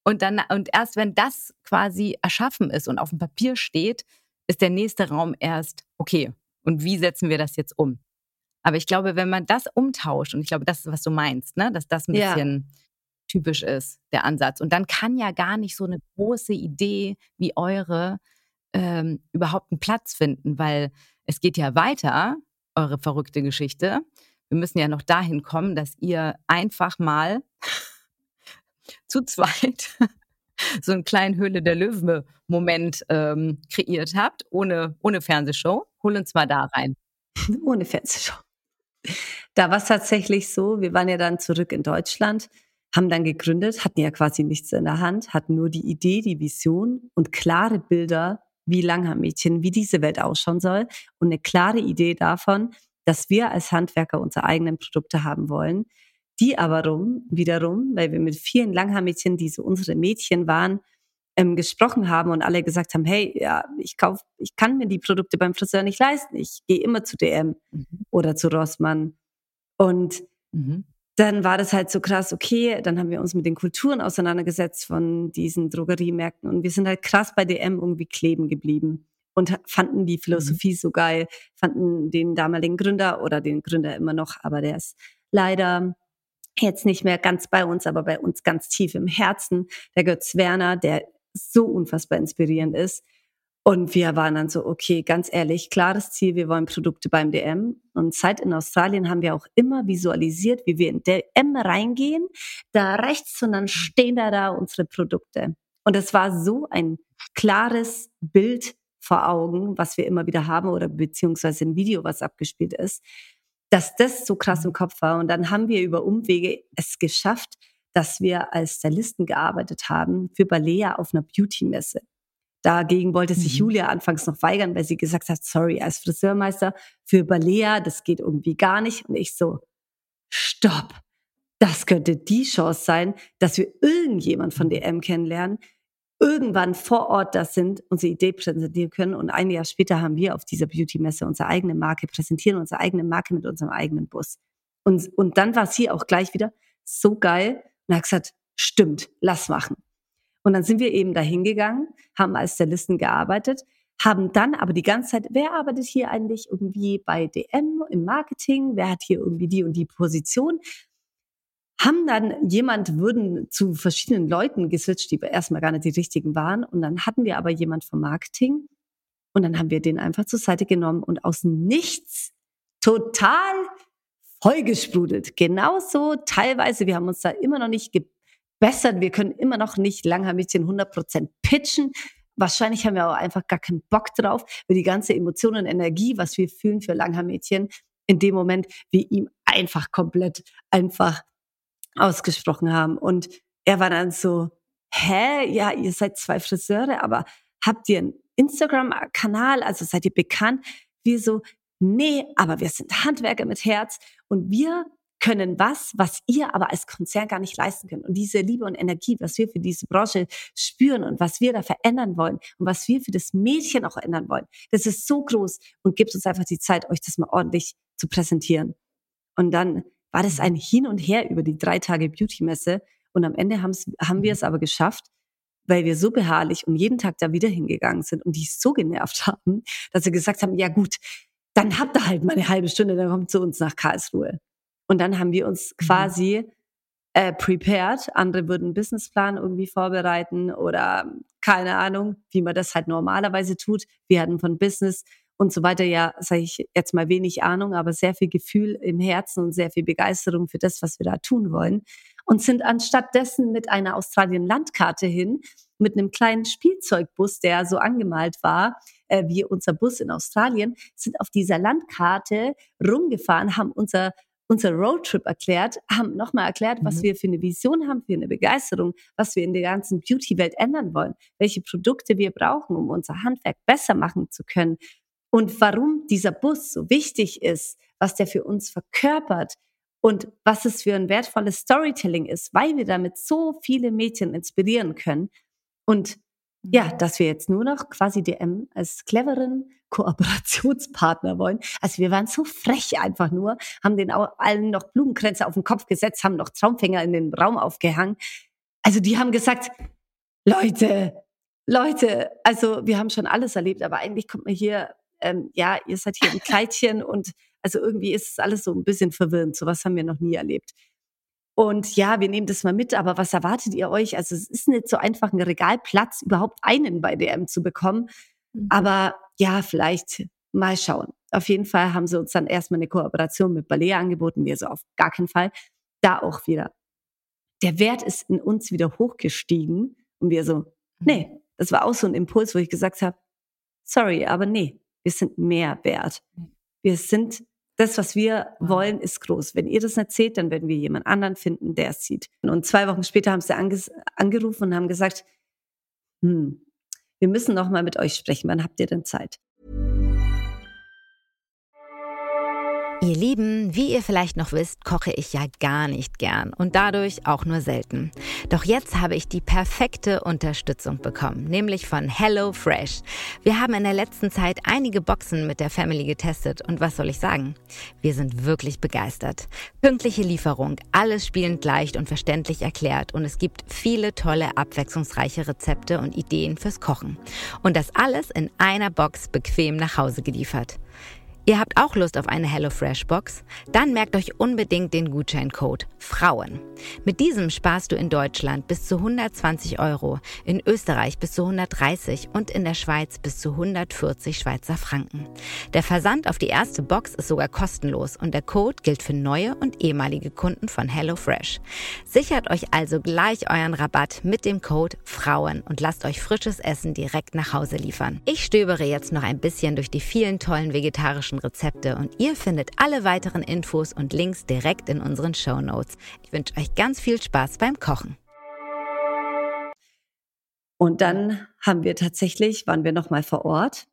Und dann und erst wenn das quasi erschaffen ist und auf dem Papier steht, ist der nächste Raum erst okay. Und wie setzen wir das jetzt um? Aber ich glaube, wenn man das umtauscht, und ich glaube, das ist, was du meinst, ne? dass das ein ja. bisschen typisch ist, der Ansatz. Und dann kann ja gar nicht so eine große Idee wie eure ähm, überhaupt einen Platz finden, weil es geht ja weiter, eure verrückte Geschichte. Wir müssen ja noch dahin kommen, dass ihr einfach mal zu zweit so einen kleinen Höhle der Löwen-Moment ähm, kreiert habt, ohne, ohne Fernsehshow. Hol uns mal da rein. Ohne Fernsehshow. Da war es tatsächlich so, wir waren ja dann zurück in Deutschland, haben dann gegründet, hatten ja quasi nichts in der Hand, hatten nur die Idee, die Vision und klare Bilder, wie Langhaar-Mädchen, wie diese Welt ausschauen soll und eine klare Idee davon, dass wir als Handwerker unsere eigenen Produkte haben wollen, die aber rum, wiederum, weil wir mit vielen Langhaar-Mädchen, die so unsere Mädchen waren, ähm, gesprochen haben und alle gesagt haben, hey, ja, ich kauf, ich kann mir die Produkte beim Friseur nicht leisten. Ich gehe immer zu DM mhm. oder zu Rossmann. Und mhm. dann war das halt so krass, okay, dann haben wir uns mit den Kulturen auseinandergesetzt von diesen Drogeriemärkten und wir sind halt krass bei DM irgendwie kleben geblieben und fanden die Philosophie mhm. so geil, fanden den damaligen Gründer oder den Gründer immer noch, aber der ist leider jetzt nicht mehr ganz bei uns, aber bei uns ganz tief im Herzen. Der Götz Werner, der so unfassbar inspirierend ist. Und wir waren dann so, okay, ganz ehrlich, klares Ziel, wir wollen Produkte beim DM. Und seit in Australien haben wir auch immer visualisiert, wie wir in DM reingehen, da rechts und dann stehen da da unsere Produkte. Und es war so ein klares Bild vor Augen, was wir immer wieder haben oder beziehungsweise ein Video, was abgespielt ist, dass das so krass im Kopf war. Und dann haben wir über Umwege es geschafft, dass wir als Stylisten gearbeitet haben für Balea auf einer Beauty-Messe. Dagegen wollte sich mhm. Julia anfangs noch weigern, weil sie gesagt hat, sorry, als Friseurmeister für Balea, das geht irgendwie gar nicht. Und ich so, stopp. Das könnte die Chance sein, dass wir irgendjemand von DM kennenlernen, irgendwann vor Ort das sind, unsere Idee präsentieren können. Und ein Jahr später haben wir auf dieser Beauty-Messe unsere eigene Marke präsentieren, unsere eigene Marke mit unserem eigenen Bus. Und, und dann war es hier auch gleich wieder so geil, und er hat gesagt, stimmt, lass machen. Und dann sind wir eben dahin gegangen, haben als Stylisten gearbeitet, haben dann aber die ganze Zeit, wer arbeitet hier eigentlich irgendwie bei DM im Marketing, wer hat hier irgendwie die und die Position, haben dann jemand, würden zu verschiedenen Leuten geswitcht, die erstmal gar nicht die richtigen waren. Und dann hatten wir aber jemand vom Marketing und dann haben wir den einfach zur Seite genommen und aus nichts total vollgesprudelt. Genauso teilweise, wir haben uns da immer noch nicht gebessert, wir können immer noch nicht Langhaar-Mädchen 100% pitchen. Wahrscheinlich haben wir auch einfach gar keinen Bock drauf, weil die ganze Emotion und Energie, was wir fühlen für Langhaar-Mädchen, in dem Moment wir ihm einfach komplett einfach ausgesprochen haben. Und er war dann so, hä, ja, ihr seid zwei Friseure, aber habt ihr einen Instagram-Kanal, also seid ihr bekannt? Wir so, nee, aber wir sind Handwerker mit Herz und wir können was, was ihr aber als Konzern gar nicht leisten könnt. Und diese Liebe und Energie, was wir für diese Branche spüren und was wir da verändern wollen und was wir für das Mädchen auch ändern wollen, das ist so groß und gibt uns einfach die Zeit, euch das mal ordentlich zu präsentieren. Und dann war das ein Hin und Her über die drei Tage Beauty-Messe und am Ende haben wir es aber geschafft, weil wir so beharrlich und jeden Tag da wieder hingegangen sind und die so genervt haben, dass sie gesagt haben, ja gut, dann habt ihr halt mal eine halbe Stunde, dann kommt zu uns nach Karlsruhe. Und dann haben wir uns mhm. quasi äh, prepared. Andere würden einen Businessplan irgendwie vorbereiten oder keine Ahnung, wie man das halt normalerweise tut. Wir hatten von Business und so weiter ja, sage ich jetzt mal wenig Ahnung, aber sehr viel Gefühl im Herzen und sehr viel Begeisterung für das, was wir da tun wollen. Und sind anstatt dessen mit einer Australien-Landkarte hin, mit einem kleinen Spielzeugbus, der so angemalt war, äh, wie unser Bus in Australien, sind auf dieser Landkarte rumgefahren, haben unser unser Roadtrip erklärt, haben nochmal erklärt, was mhm. wir für eine Vision haben, für eine Begeisterung, was wir in der ganzen Beauty-Welt ändern wollen, welche Produkte wir brauchen, um unser Handwerk besser machen zu können und warum dieser Bus so wichtig ist, was der für uns verkörpert und was es für ein wertvolles Storytelling ist, weil wir damit so viele Mädchen inspirieren können. Und ja, mhm. dass wir jetzt nur noch quasi DM als cleveren Kooperationspartner wollen. Also wir waren so frech einfach nur, haben den allen noch Blumenkränze auf den Kopf gesetzt, haben noch Traumfänger in den Raum aufgehangen. Also die haben gesagt, Leute, Leute, also wir haben schon alles erlebt, aber eigentlich kommt mir hier, ähm, ja, ihr seid hier im Kleidchen und also irgendwie ist es alles so ein bisschen verwirrend. Sowas haben wir noch nie erlebt. Und ja, wir nehmen das mal mit, aber was erwartet ihr euch? Also es ist nicht so einfach, einen Regalplatz überhaupt einen bei DM zu bekommen. Mhm. Aber ja, vielleicht mal schauen. Auf jeden Fall haben sie uns dann erstmal eine Kooperation mit Ballet angeboten. Wir so auf gar keinen Fall. Da auch wieder. Der Wert ist in uns wieder hochgestiegen und wir so, mhm. nee, das war auch so ein Impuls, wo ich gesagt habe, sorry, aber nee, wir sind mehr wert. Mhm. Wir sind das, was wir wollen, ist groß. Wenn ihr das nicht seht, dann werden wir jemand anderen finden, der es sieht. Und zwei Wochen später haben sie angerufen und haben gesagt, hm, wir müssen noch mal mit euch sprechen. Wann habt ihr denn Zeit? Ihr Lieben, wie ihr vielleicht noch wisst, koche ich ja gar nicht gern und dadurch auch nur selten. Doch jetzt habe ich die perfekte Unterstützung bekommen, nämlich von Hello Fresh. Wir haben in der letzten Zeit einige Boxen mit der Family getestet und was soll ich sagen? Wir sind wirklich begeistert. Pünktliche Lieferung, alles spielend leicht und verständlich erklärt und es gibt viele tolle, abwechslungsreiche Rezepte und Ideen fürs Kochen. Und das alles in einer Box bequem nach Hause geliefert. Ihr habt auch Lust auf eine HelloFresh Box? Dann merkt euch unbedingt den Gutscheincode Frauen. Mit diesem sparst du in Deutschland bis zu 120 Euro, in Österreich bis zu 130 und in der Schweiz bis zu 140 Schweizer Franken. Der Versand auf die erste Box ist sogar kostenlos und der Code gilt für neue und ehemalige Kunden von HelloFresh. Sichert euch also gleich euren Rabatt mit dem Code Frauen und lasst euch frisches Essen direkt nach Hause liefern. Ich stöbere jetzt noch ein bisschen durch die vielen tollen vegetarischen vegetarischen Rezepte und ihr findet alle weiteren Infos und Links direkt in unseren Show Notes. Ich wünsche euch ganz viel Spaß beim Kochen. Und dann haben wir tatsächlich, waren wir nochmal vor Ort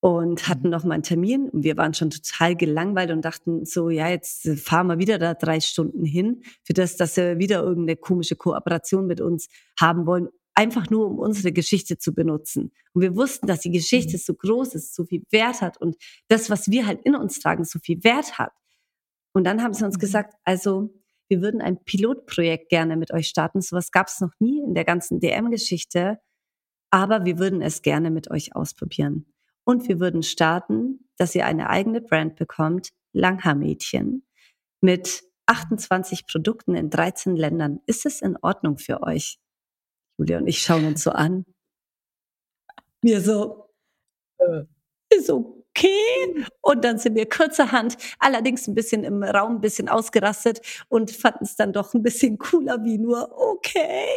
und hatten mhm. noch mal einen Termin und wir waren schon total gelangweilt und dachten so, ja, jetzt fahren wir wieder da drei Stunden hin für das, dass wir wieder irgendeine komische Kooperation mit uns haben wollen, einfach nur um unsere Geschichte zu benutzen. Und wir wussten, dass die Geschichte mhm. so groß ist, so viel Wert hat und das, was wir halt in uns tragen, so viel Wert hat. Und dann haben sie uns mhm. gesagt, also wir würden ein Pilotprojekt gerne mit euch starten. Sowas gab es noch nie in der ganzen DM-Geschichte, aber wir würden es gerne mit euch ausprobieren. Und wir würden starten, dass ihr eine eigene Brand bekommt, Langhaarmädchen, mit 28 Produkten in 13 Ländern. Ist es in Ordnung für euch? Julia und ich schauen uns so an. Wir so, äh, ist okay. Und dann sind wir kurzerhand, allerdings ein bisschen im Raum, ein bisschen ausgerastet und fanden es dann doch ein bisschen cooler wie nur okay.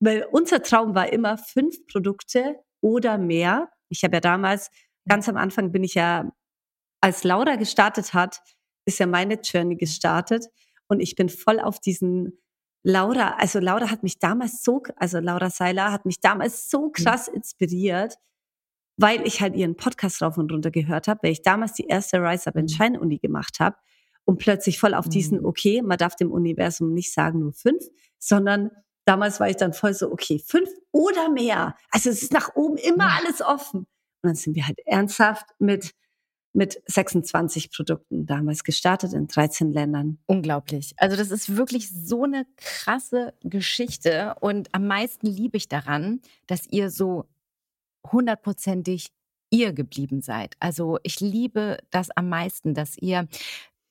Weil unser Traum war immer fünf Produkte oder mehr. Ich habe ja damals, ganz am Anfang bin ich ja, als Laura gestartet hat, ist ja meine Journey gestartet. Und ich bin voll auf diesen Laura, also Laura hat mich damals so, also Laura Seiler hat mich damals so mhm. krass inspiriert, weil ich halt ihren Podcast rauf und runter gehört habe, weil ich damals die erste Rise Up in mhm. Shine Uni gemacht habe und plötzlich voll auf diesen, mhm. okay, man darf dem Universum nicht sagen nur fünf, sondern damals war ich dann voll so, okay, fünf oder mehr. Also es ist nach oben immer alles offen. Und dann sind wir halt ernsthaft mit mit 26 Produkten damals gestartet in 13 Ländern. Unglaublich. Also das ist wirklich so eine krasse Geschichte und am meisten liebe ich daran, dass ihr so hundertprozentig ihr geblieben seid. Also ich liebe das am meisten, dass ihr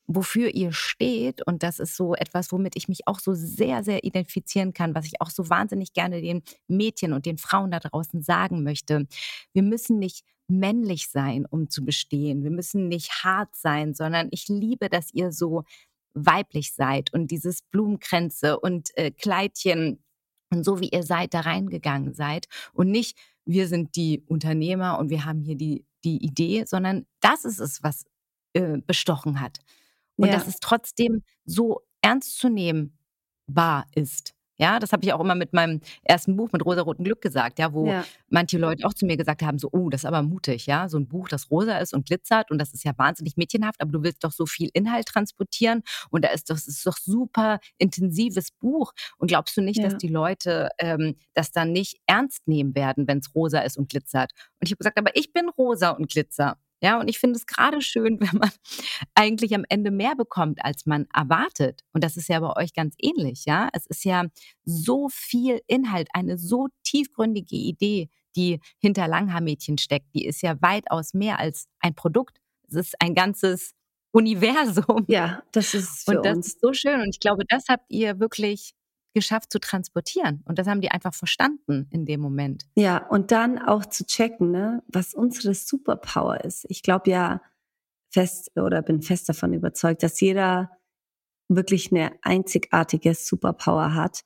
wofür ihr steht. Und das ist so etwas, womit ich mich auch so sehr, sehr identifizieren kann, was ich auch so wahnsinnig gerne den Mädchen und den Frauen da draußen sagen möchte. Wir müssen nicht männlich sein, um zu bestehen. Wir müssen nicht hart sein, sondern ich liebe, dass ihr so weiblich seid und dieses Blumenkränze und äh, Kleidchen und so wie ihr seid, da reingegangen seid und nicht, wir sind die Unternehmer und wir haben hier die, die Idee, sondern das ist es, was äh, bestochen hat. Und ja. dass es trotzdem so ernst zu nehmen wahr ist. Ja, das habe ich auch immer mit meinem ersten Buch mit rosa-roten Glück gesagt, ja, wo ja. manche Leute auch zu mir gesagt haben, so, oh, das ist aber mutig, ja, so ein Buch, das rosa ist und glitzert und das ist ja wahnsinnig mädchenhaft, aber du willst doch so viel Inhalt transportieren und da ist doch, das ist doch super intensives Buch und glaubst du nicht, ja. dass die Leute ähm, das dann nicht ernst nehmen werden, wenn es rosa ist und glitzert? Und ich habe gesagt, aber ich bin rosa und glitzer. Ja, und ich finde es gerade schön, wenn man eigentlich am Ende mehr bekommt, als man erwartet. Und das ist ja bei euch ganz ähnlich, ja. Es ist ja so viel Inhalt, eine so tiefgründige Idee, die hinter Langhaarmädchen steckt. Die ist ja weitaus mehr als ein Produkt. Es ist ein ganzes Universum. Ja, das ist für und das uns. ist so schön. Und ich glaube, das habt ihr wirklich geschafft zu transportieren. Und das haben die einfach verstanden in dem Moment. Ja, und dann auch zu checken, ne, was unsere Superpower ist. Ich glaube ja fest oder bin fest davon überzeugt, dass jeder wirklich eine einzigartige Superpower hat.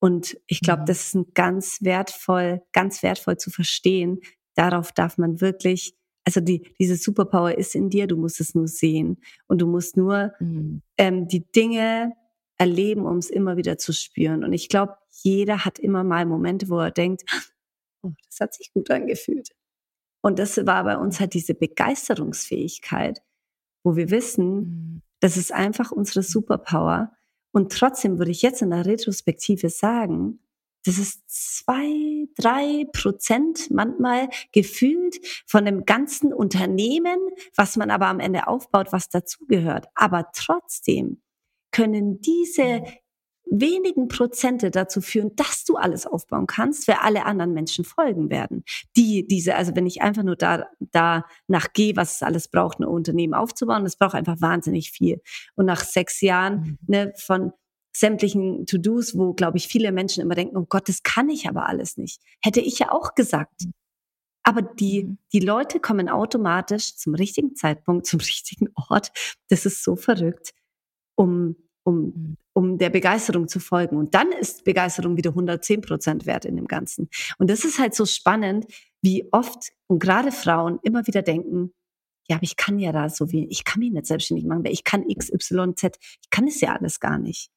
Und ich glaube, mhm. das ist ein ganz wertvoll, ganz wertvoll zu verstehen. Darauf darf man wirklich, also die, diese Superpower ist in dir, du musst es nur sehen. Und du musst nur mhm. ähm, die Dinge erleben, um es immer wieder zu spüren. Und ich glaube, jeder hat immer mal Momente, wo er denkt, oh, das hat sich gut angefühlt. Und das war bei uns halt diese Begeisterungsfähigkeit, wo wir wissen, mhm. das ist einfach unsere Superpower. Und trotzdem würde ich jetzt in der Retrospektive sagen, das ist zwei, drei Prozent manchmal gefühlt von dem ganzen Unternehmen, was man aber am Ende aufbaut, was dazugehört. Aber trotzdem können diese wenigen Prozente dazu führen, dass du alles aufbauen kannst, wer alle anderen Menschen folgen werden. Die, diese, also wenn ich einfach nur da, da nach gehe, was es alles braucht, ein Unternehmen aufzubauen, das braucht einfach wahnsinnig viel. Und nach sechs Jahren, mhm. ne, von sämtlichen To-Dos, wo, glaube ich, viele Menschen immer denken, oh Gott, das kann ich aber alles nicht. Hätte ich ja auch gesagt. Mhm. Aber die, mhm. die Leute kommen automatisch zum richtigen Zeitpunkt, zum richtigen Ort. Das ist so verrückt um, um, mhm. um der Begeisterung zu folgen. Und dann ist Begeisterung wieder 110 Prozent wert in dem Ganzen. Und das ist halt so spannend, wie oft und gerade Frauen immer wieder denken, ja, aber ich kann ja da so wie, ich kann mich nicht selbstständig machen, weil ich kann X, Y, Z, ich kann es ja alles gar nicht.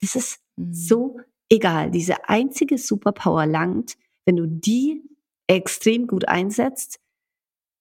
Das ist mhm. so egal. Diese einzige Superpower langt, wenn du die extrem gut einsetzt,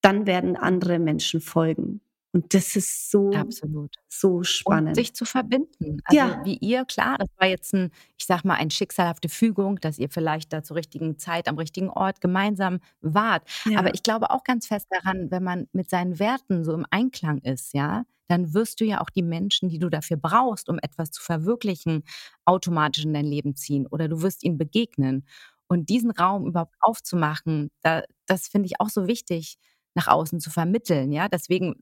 dann werden andere Menschen folgen. Und das ist so, Absolut. so spannend. Und sich zu verbinden. Also ja. wie ihr, klar, das war jetzt ein, ich sag mal, eine schicksalhafte Fügung, dass ihr vielleicht da zur richtigen Zeit am richtigen Ort gemeinsam wart. Ja. Aber ich glaube auch ganz fest daran, wenn man mit seinen Werten so im Einklang ist, ja, dann wirst du ja auch die Menschen, die du dafür brauchst, um etwas zu verwirklichen, automatisch in dein Leben ziehen oder du wirst ihnen begegnen. Und diesen Raum überhaupt aufzumachen, da, das finde ich auch so wichtig nach außen zu vermitteln. Ja, deswegen,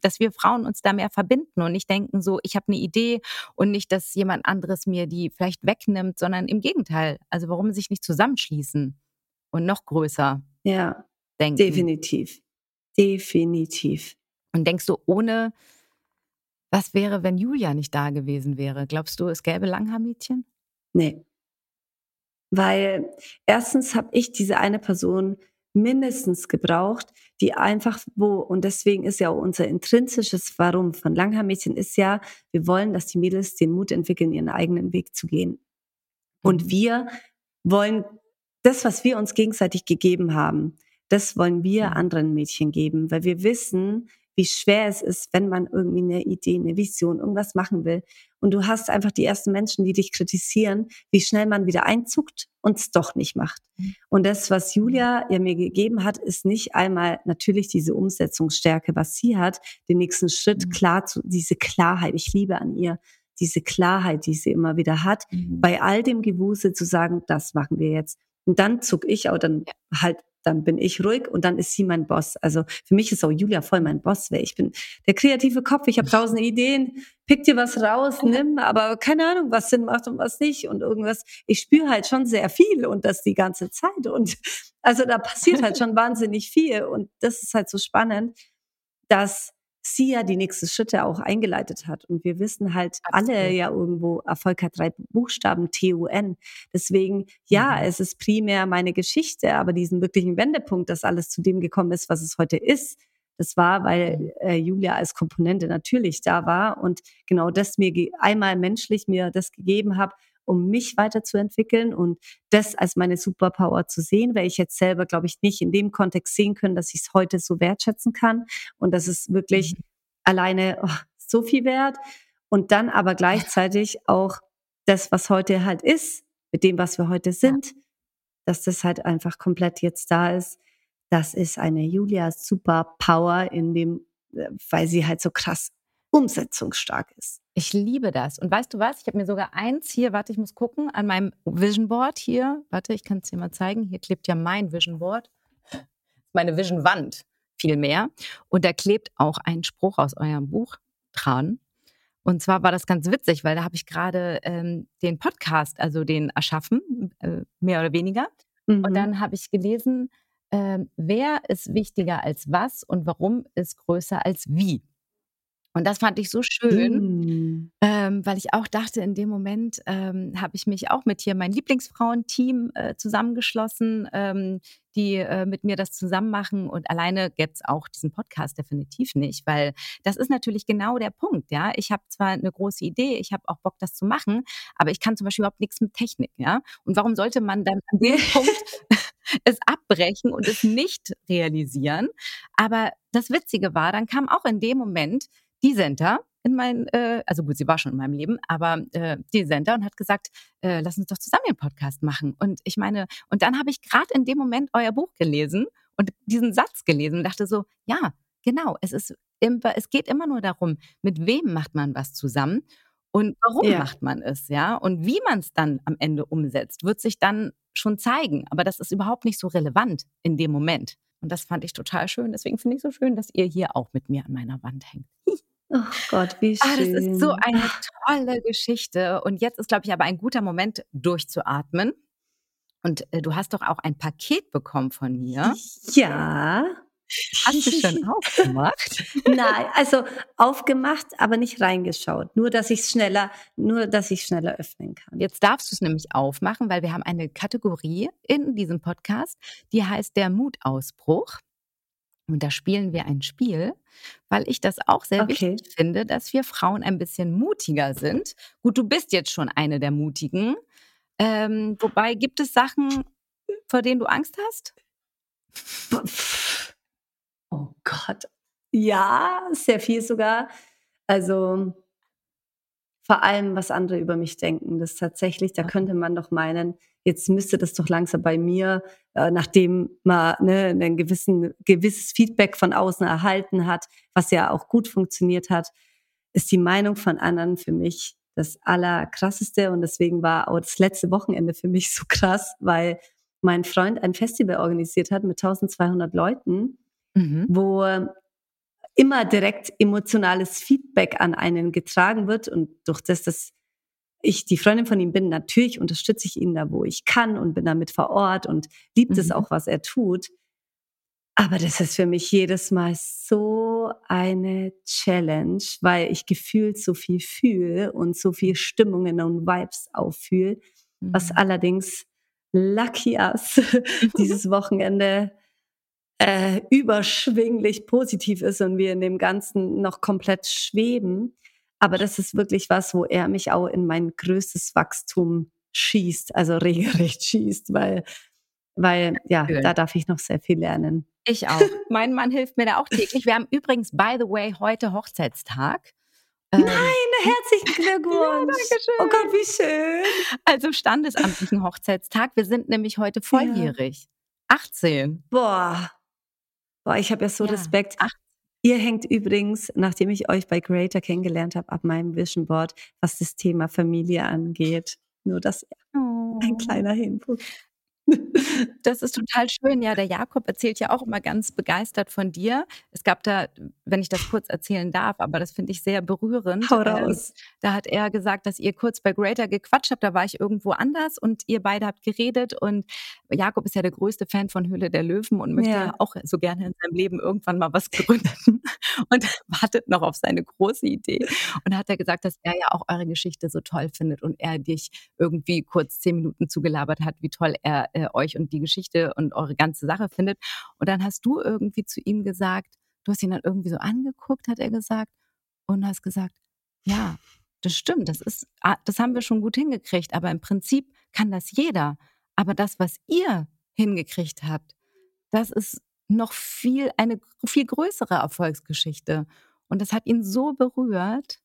dass wir Frauen uns da mehr verbinden und nicht denken so, ich habe eine Idee und nicht, dass jemand anderes mir die vielleicht wegnimmt, sondern im Gegenteil. Also warum sich nicht zusammenschließen und noch größer ja, denken? Definitiv, definitiv. Und denkst du, ohne was wäre, wenn Julia nicht da gewesen wäre? Glaubst du, es gäbe Langhaarmädchen? Nee. Weil erstens habe ich diese eine Person mindestens gebraucht, die einfach wo, und deswegen ist ja auch unser intrinsisches Warum von Langhaar-Mädchen ist ja, wir wollen, dass die Mädels den Mut entwickeln, ihren eigenen Weg zu gehen. Und mhm. wir wollen das, was wir uns gegenseitig gegeben haben, das wollen wir mhm. anderen Mädchen geben, weil wir wissen, wie schwer es ist, wenn man irgendwie eine Idee, eine Vision, irgendwas machen will. Und du hast einfach die ersten Menschen, die dich kritisieren, wie schnell man wieder einzuckt und es doch nicht macht. Mhm. Und das, was Julia ja mir gegeben hat, ist nicht einmal natürlich diese Umsetzungsstärke, was sie hat, den nächsten Schritt mhm. klar zu, diese Klarheit. Ich liebe an ihr diese Klarheit, die sie immer wieder hat, mhm. bei all dem Gewusel zu sagen, das machen wir jetzt. Und dann zuck ich auch dann halt dann bin ich ruhig und dann ist sie mein Boss. Also für mich ist auch Julia voll mein Boss, weil ich bin der kreative Kopf, ich habe tausend Ideen, pick dir was raus, nimm, aber keine Ahnung, was Sinn macht und was nicht und irgendwas. Ich spüre halt schon sehr viel und das die ganze Zeit und also da passiert halt schon wahnsinnig viel und das ist halt so spannend, dass sie ja die nächsten Schritte auch eingeleitet hat. Und wir wissen halt Absolut. alle ja irgendwo, Erfolg hat drei Buchstaben, T-U-N. Deswegen, ja, mhm. es ist primär meine Geschichte, aber diesen wirklichen Wendepunkt, dass alles zu dem gekommen ist, was es heute ist, das war, weil äh, Julia als Komponente natürlich da war und genau das mir einmal menschlich mir das gegeben habe, um mich weiterzuentwickeln und das als meine Superpower zu sehen, weil ich jetzt selber, glaube ich, nicht in dem Kontext sehen können, dass ich es heute so wertschätzen kann und das ist wirklich mhm. alleine oh, so viel wert und dann aber gleichzeitig auch das, was heute halt ist, mit dem, was wir heute sind, ja. dass das halt einfach komplett jetzt da ist. Das ist eine Julia Superpower in dem, äh, weil sie halt so krass umsetzungsstark ist. Ich liebe das. Und weißt du was? Ich habe mir sogar eins hier, warte, ich muss gucken, an meinem Vision Board hier. Warte, ich kann es dir mal zeigen. Hier klebt ja mein Vision Board. Meine Vision Wand vielmehr. Und da klebt auch ein Spruch aus eurem Buch dran. Und zwar war das ganz witzig, weil da habe ich gerade ähm, den Podcast, also den erschaffen, äh, mehr oder weniger. Mhm. Und dann habe ich gelesen, äh, wer ist wichtiger als was und warum ist größer als wie. Und das fand ich so schön, mm. ähm, weil ich auch dachte, in dem Moment ähm, habe ich mich auch mit hier mein Lieblingsfrauenteam äh, zusammengeschlossen, ähm, die äh, mit mir das zusammen machen. Und alleine gäbe es auch diesen Podcast definitiv nicht, weil das ist natürlich genau der Punkt. Ja, ich habe zwar eine große Idee, ich habe auch Bock, das zu machen, aber ich kann zum Beispiel überhaupt nichts mit Technik. Ja, und warum sollte man dann an dem Punkt es abbrechen und es nicht realisieren? Aber das Witzige war, dann kam auch in dem Moment die Center in mein, äh, also gut, sie war schon in meinem Leben, aber äh, die Center und hat gesagt, äh, lass uns doch zusammen einen Podcast machen. Und ich meine, und dann habe ich gerade in dem Moment euer Buch gelesen und diesen Satz gelesen und dachte so, ja, genau, es ist, es geht immer nur darum, mit wem macht man was zusammen und warum ja. macht man es, ja? Und wie man es dann am Ende umsetzt, wird sich dann schon zeigen. Aber das ist überhaupt nicht so relevant in dem Moment. Und das fand ich total schön. Deswegen finde ich so schön, dass ihr hier auch mit mir an meiner Wand hängt. Oh Gott, wie schön. Ah, das ist so eine tolle Geschichte. Und jetzt ist, glaube ich, aber ein guter Moment, durchzuatmen. Und äh, du hast doch auch ein Paket bekommen von mir. Ja. Hast du schon aufgemacht? Nein, also aufgemacht, aber nicht reingeschaut. Nur, dass ich es schneller, nur, dass ich schneller öffnen kann. Jetzt darfst du es nämlich aufmachen, weil wir haben eine Kategorie in diesem Podcast, die heißt der Mutausbruch. Und da spielen wir ein Spiel, weil ich das auch sehr okay. wichtig finde, dass wir Frauen ein bisschen mutiger sind. Gut, du bist jetzt schon eine der Mutigen. Ähm, wobei, gibt es Sachen, vor denen du Angst hast? Oh Gott. Ja, sehr viel sogar. Also vor allem, was andere über mich denken. Das tatsächlich, da könnte man doch meinen, jetzt müsste das doch langsam bei mir, äh, nachdem man ne, ein gewissen, gewisses Feedback von außen erhalten hat, was ja auch gut funktioniert hat, ist die Meinung von anderen für mich das Allerkrasseste. Und deswegen war auch das letzte Wochenende für mich so krass, weil mein Freund ein Festival organisiert hat mit 1200 Leuten, mhm. wo immer direkt emotionales Feedback an einen getragen wird und durch das, dass ich die Freundin von ihm bin, natürlich unterstütze ich ihn da, wo ich kann und bin damit vor Ort und liebt mhm. es auch, was er tut. Aber das ist für mich jedes Mal so eine Challenge, weil ich gefühlt so viel fühle und so viel Stimmungen und Vibes auffühle, mhm. was allerdings lucky us dieses Wochenende äh, überschwinglich positiv ist und wir in dem Ganzen noch komplett schweben. Aber das ist wirklich was, wo er mich auch in mein größtes Wachstum schießt, also regelrecht schießt, weil, weil ja, Schön. da darf ich noch sehr viel lernen. Ich auch. mein Mann hilft mir da auch täglich. Wir haben übrigens, by the way, heute Hochzeitstag. Ähm, Nein, herzlichen Glückwunsch. Ja, oh Gott, wie schön. Also standesamtlichen Hochzeitstag. Wir sind nämlich heute volljährig. Ja. 18. Boah. Boah, ich habe ja so ja. Respekt. Ach. Ihr hängt übrigens, nachdem ich euch bei Creator kennengelernt habe, ab meinem Vision Board, was das Thema Familie angeht. Nur das oh. ein kleiner Input. Das ist total schön. Ja, der Jakob erzählt ja auch immer ganz begeistert von dir. Es gab da, wenn ich das kurz erzählen darf, aber das finde ich sehr berührend. Hau ähm, raus. Ähm, da hat er gesagt, dass ihr kurz bei Greater gequatscht habt. Da war ich irgendwo anders und ihr beide habt geredet. Und Jakob ist ja der größte Fan von Höhle der Löwen und möchte ja, ja auch so gerne in seinem Leben irgendwann mal was gründen und wartet noch auf seine große Idee. Und da hat er gesagt, dass er ja auch eure Geschichte so toll findet und er dich irgendwie kurz zehn Minuten zugelabert hat, wie toll er äh, euch und die Geschichte und eure ganze Sache findet. Und dann hast du irgendwie zu ihm gesagt, du hast ihn dann irgendwie so angeguckt, hat er gesagt, und hast gesagt, ja, das stimmt, das ist, ah, das haben wir schon gut hingekriegt, aber im Prinzip kann das jeder. Aber das, was ihr hingekriegt habt, das ist noch viel, eine viel größere Erfolgsgeschichte. Und das hat ihn so berührt.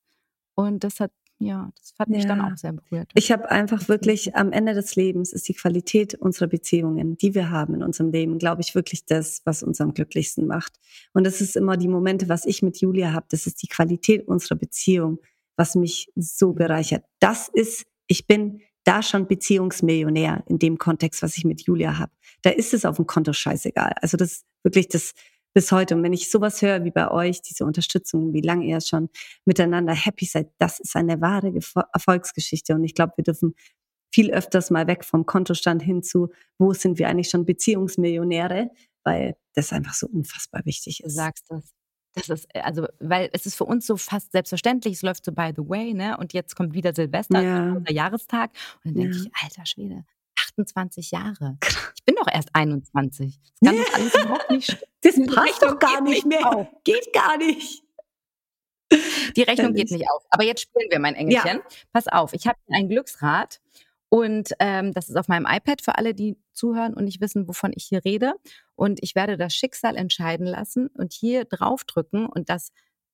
Und das hat ja, das hat mich ja. dann auch sehr berührt. Ich habe einfach wirklich am Ende des Lebens ist die Qualität unserer Beziehungen, die wir haben in unserem Leben, glaube ich, wirklich das, was uns am glücklichsten macht. Und das ist immer die Momente, was ich mit Julia habe. Das ist die Qualität unserer Beziehung, was mich so bereichert. Das ist, ich bin da schon Beziehungsmillionär in dem Kontext, was ich mit Julia habe. Da ist es auf dem Konto scheißegal. Also das ist wirklich das bis heute. Und wenn ich sowas höre wie bei euch, diese Unterstützung, wie lange ihr schon miteinander happy seid, das ist eine wahre Erfolgsgeschichte. Und ich glaube, wir dürfen viel öfters mal weg vom Kontostand hin zu, wo sind wir eigentlich schon Beziehungsmillionäre, weil das einfach so unfassbar wichtig ist. Du sagst das. Das ist, äh, also, weil es ist für uns so fast selbstverständlich, es läuft so by the way, ne? Und jetzt kommt wieder Silvester, ja. unser Jahrestag. Und dann denke ja. ich, alter Schwede, 28 Jahre. Ich bin doch erst 21. Das kann doch alles überhaupt nicht stimmen. Das passt doch gar nicht mehr. Auf. Geht gar nicht. Die Rechnung geht nicht auf. Aber jetzt spielen wir, mein Engelchen. Ja. Pass auf, ich habe ein Glücksrad und ähm, das ist auf meinem iPad für alle, die zuhören und nicht wissen, wovon ich hier rede. Und ich werde das Schicksal entscheiden lassen und hier draufdrücken und das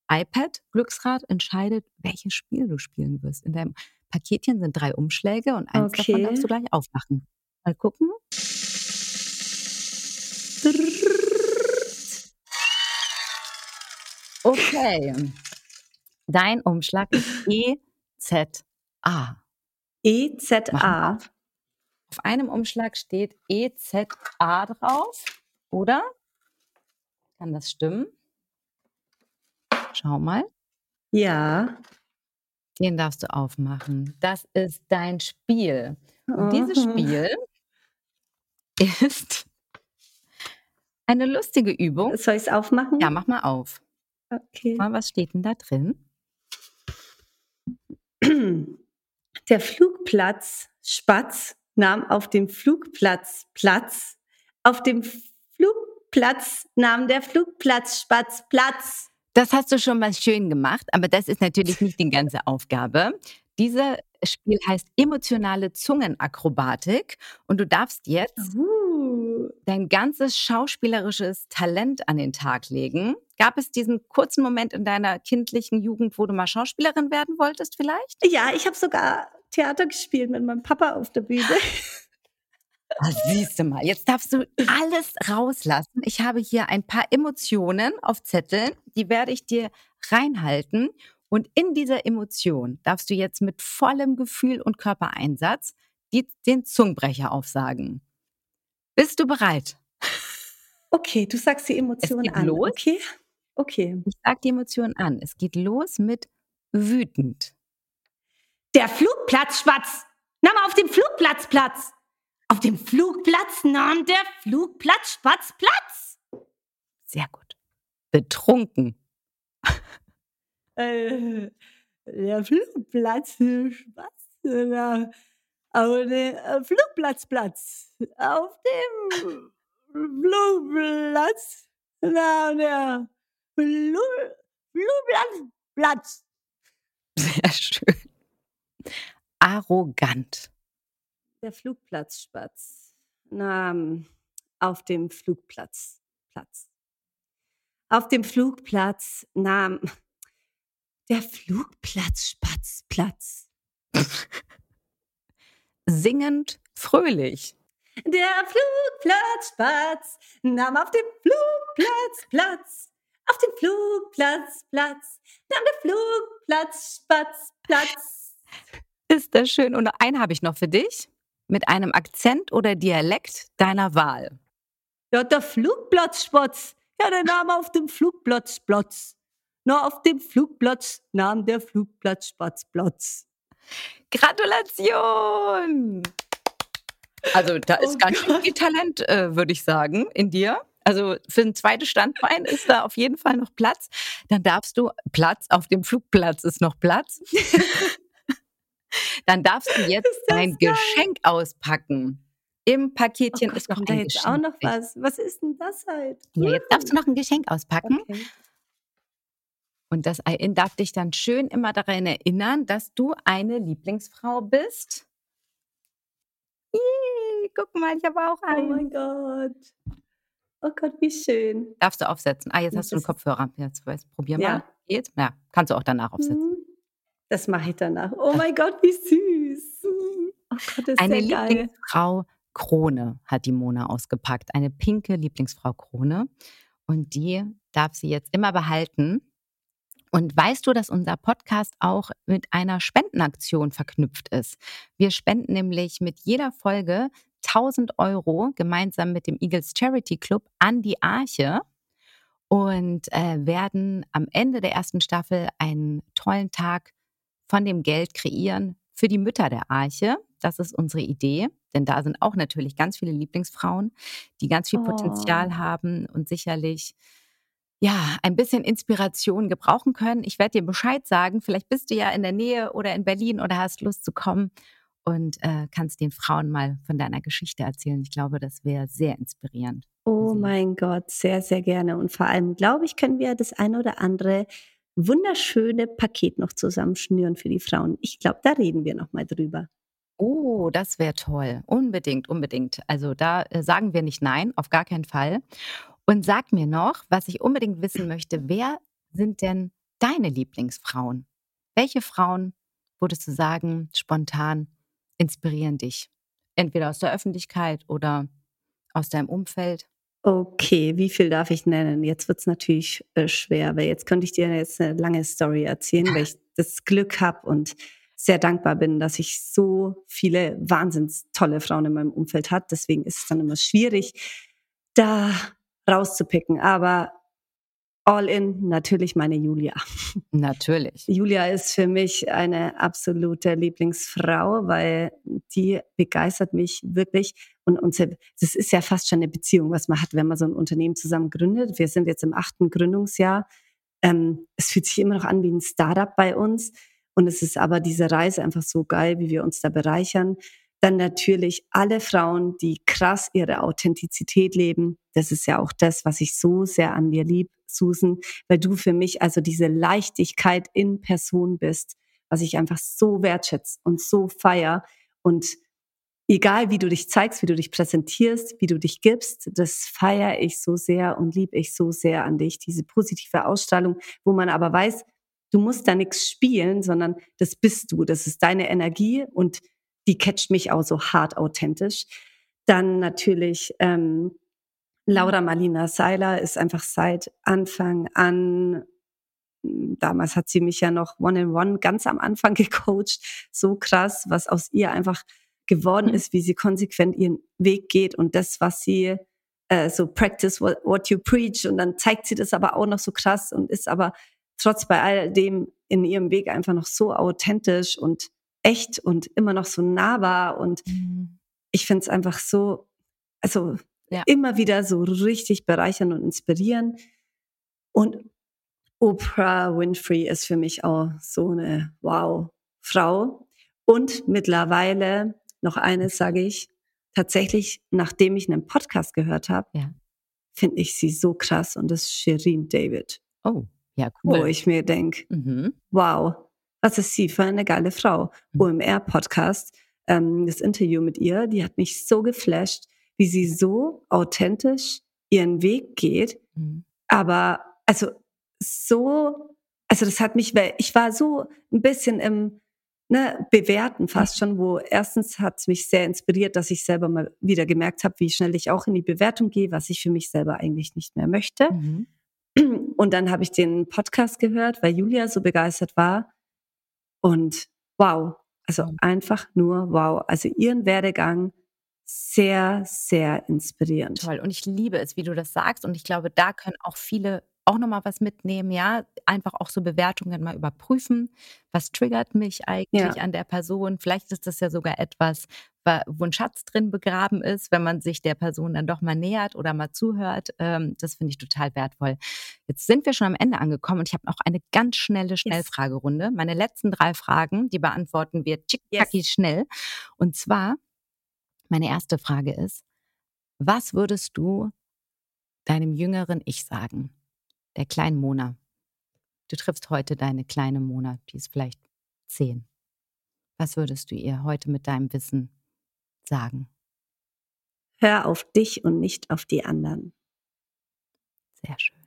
iPad Glücksrad entscheidet, welches Spiel du spielen wirst. In deinem Paketchen sind drei Umschläge und eins okay. davon darfst du gleich aufmachen. Mal gucken. Okay. Dein Umschlag ist EZA. EZA. Auf. auf einem Umschlag steht EZA drauf, oder? Kann das stimmen? Schau mal. Ja. Den darfst du aufmachen. Das ist dein Spiel. Und dieses Spiel ist eine lustige Übung. Soll ich es aufmachen? Ja, mach mal auf. Okay. Mal, was steht denn da drin? Der Flugplatz Spatz nahm auf dem Flugplatz Platz. Auf dem Flugplatz nahm der Flugplatz Spatz Platz. Das hast du schon mal schön gemacht, aber das ist natürlich nicht die ganze Aufgabe. Dieses Spiel heißt emotionale Zungenakrobatik und du darfst jetzt uh. dein ganzes schauspielerisches Talent an den Tag legen. Gab es diesen kurzen Moment in deiner kindlichen Jugend, wo du mal Schauspielerin werden wolltest vielleicht? Ja, ich habe sogar Theater gespielt mit meinem Papa auf der Bühne. Oh, siehst du mal, jetzt darfst du alles rauslassen. Ich habe hier ein paar Emotionen auf Zetteln, die werde ich dir reinhalten. Und in dieser Emotion darfst du jetzt mit vollem Gefühl und Körpereinsatz die, den Zungenbrecher aufsagen. Bist du bereit? Okay, du sagst die Emotion an. Los. Okay. Okay. Ich sag die Emotion an. Es geht los mit wütend. Der Flugplatz Spatz. Na mal auf dem Flugplatz Platz. Auf dem Flugplatz nahm der Flugplatz Spatz Platz. Sehr gut. Betrunken. äh, der Flugplatz Spatz nahm auf dem äh, Flugplatzplatz. Auf dem Flugplatz nahm der Flugplatzplatz. Sehr schön. Arrogant der Flugplatzspatz nahm auf dem Flugplatz Platz. Auf dem Flugplatz nahm der Flugplatzspatz Platz. Singend fröhlich. Der Flugplatzspatz nahm auf dem Flugplatz Platz. Auf dem Flugplatz Platz nahm der Flugplatzspatz Platz. Ist das schön. Und einen habe ich noch für dich. Mit einem Akzent oder Dialekt deiner Wahl. Ja, der Flugplatzspatz. Ja, der Name auf dem Flugplatzplatz. Na, auf dem Flugplatz nahm der Flugplatzspatz Platz. Gratulation! Also da ist oh ganz schön viel Talent, äh, würde ich sagen, in dir. Also für ein zweites Standbein ist da auf jeden Fall noch Platz. Dann darfst du Platz, auf dem Flugplatz ist noch Platz. Dann darfst du jetzt dein geil. Geschenk auspacken. Im Paketchen oh Gott, ist noch ein da jetzt Geschenk. auch noch was. Was ist denn das halt? Ja, jetzt darfst du noch ein Geschenk auspacken. Okay. Und das Ei darf dich dann schön immer daran erinnern, dass du eine Lieblingsfrau bist. Yee, guck mal, ich habe auch einen. Oh mein Gott. Oh Gott, wie schön. Darfst du aufsetzen. Ah, jetzt hast du einen Kopfhörer. Jetzt weiß, probier mal. Ja. Geht? Ja, kannst du auch danach aufsetzen. Das mache ich danach. Oh mein Gott, wie süß. Oh Gott, ist Eine Lieblingsfrau Krone hat die Mona ausgepackt. Eine pinke Lieblingsfrau Krone. Und die darf sie jetzt immer behalten. Und weißt du, dass unser Podcast auch mit einer Spendenaktion verknüpft ist? Wir spenden nämlich mit jeder Folge 1000 Euro gemeinsam mit dem Eagles Charity Club an die Arche und äh, werden am Ende der ersten Staffel einen tollen Tag von dem Geld kreieren für die Mütter der Arche. Das ist unsere Idee, denn da sind auch natürlich ganz viele Lieblingsfrauen, die ganz viel Potenzial oh. haben und sicherlich ja, ein bisschen Inspiration gebrauchen können. Ich werde dir Bescheid sagen. Vielleicht bist du ja in der Nähe oder in Berlin oder hast Lust zu kommen und äh, kannst den Frauen mal von deiner Geschichte erzählen. Ich glaube, das wäre sehr inspirierend. Oh mein Gott, sehr, sehr gerne. Und vor allem, glaube ich, können wir das eine oder andere wunderschöne Paket noch zusammenschnüren für die Frauen. Ich glaube, da reden wir noch mal drüber. Oh, das wäre toll. Unbedingt, unbedingt. Also da äh, sagen wir nicht nein, auf gar keinen Fall. Und sag mir noch, was ich unbedingt wissen möchte, wer sind denn deine Lieblingsfrauen? Welche Frauen, würdest du sagen, spontan inspirieren dich? Entweder aus der Öffentlichkeit oder aus deinem Umfeld? Okay, wie viel darf ich nennen? Jetzt wird es natürlich äh, schwer, weil jetzt könnte ich dir jetzt eine lange Story erzählen, weil ich das Glück habe und sehr dankbar bin, dass ich so viele wahnsinns tolle Frauen in meinem Umfeld hat. Deswegen ist es dann immer schwierig, da rauszupicken. Aber all in natürlich meine Julia. Natürlich. Julia ist für mich eine absolute Lieblingsfrau, weil die begeistert mich wirklich. Und unsere, das ist ja fast schon eine Beziehung, was man hat, wenn man so ein Unternehmen zusammen gründet. Wir sind jetzt im achten Gründungsjahr. Ähm, es fühlt sich immer noch an wie ein Startup bei uns. Und es ist aber diese Reise einfach so geil, wie wir uns da bereichern. Dann natürlich alle Frauen, die krass ihre Authentizität leben. Das ist ja auch das, was ich so sehr an dir lieb, Susan, weil du für mich also diese Leichtigkeit in Person bist, was ich einfach so wertschätze und so feier. Und egal wie du dich zeigst, wie du dich präsentierst, wie du dich gibst, das feiere ich so sehr und liebe ich so sehr an dich. Diese positive Ausstrahlung, wo man aber weiß, du musst da nichts spielen, sondern das bist du, das ist deine Energie und die catcht mich auch so hart authentisch. Dann natürlich ähm, Laura Marlina Seiler ist einfach seit Anfang an, damals hat sie mich ja noch One-in-One -one ganz am Anfang gecoacht, so krass, was aus ihr einfach geworden ist, wie sie konsequent ihren Weg geht und das, was sie äh, so practice what, what you preach und dann zeigt sie das aber auch noch so krass und ist aber trotz bei all dem in ihrem Weg einfach noch so authentisch und echt und immer noch so nahbar. Und mhm. ich finde es einfach so, also ja. immer wieder so richtig bereichern und inspirieren. Und Oprah Winfrey ist für mich auch so eine Wow-Frau. Und mittlerweile noch eines sage ich, tatsächlich, nachdem ich einen Podcast gehört habe, ja. finde ich sie so krass und das ist Shirin David. Oh, ja, cool. Wo ich mir denke, mhm. wow, was ist sie für eine geile Frau? Mhm. OMR-Podcast, ähm, das Interview mit ihr, die hat mich so geflasht, wie sie so authentisch ihren Weg geht. Mhm. Aber also so, also das hat mich, weil ich war so ein bisschen im ne, Bewerten fast schon, wo erstens hat es mich sehr inspiriert, dass ich selber mal wieder gemerkt habe, wie schnell ich auch in die Bewertung gehe, was ich für mich selber eigentlich nicht mehr möchte. Mhm. Und dann habe ich den Podcast gehört, weil Julia so begeistert war. Und wow, Also einfach nur wow. Also ihren Werdegang sehr, sehr inspirierend. Toll. Und ich liebe es, wie du das sagst. Und ich glaube, da können auch viele auch nochmal was mitnehmen, ja, einfach auch so Bewertungen mal überprüfen. Was triggert mich eigentlich ja. an der Person? Vielleicht ist das ja sogar etwas, wo ein Schatz drin begraben ist, wenn man sich der Person dann doch mal nähert oder mal zuhört. Ähm, das finde ich total wertvoll. Jetzt sind wir schon am Ende angekommen und ich habe noch eine ganz schnelle Schnellfragerunde. Meine letzten drei Fragen, die beantworten wir tschick yes. schnell. Und zwar, meine erste Frage ist, was würdest du deinem jüngeren Ich sagen? Der kleinen Mona. Du triffst heute deine kleine Mona, die ist vielleicht zehn. Was würdest du ihr heute mit deinem Wissen sagen? Hör auf dich und nicht auf die anderen. Sehr schön.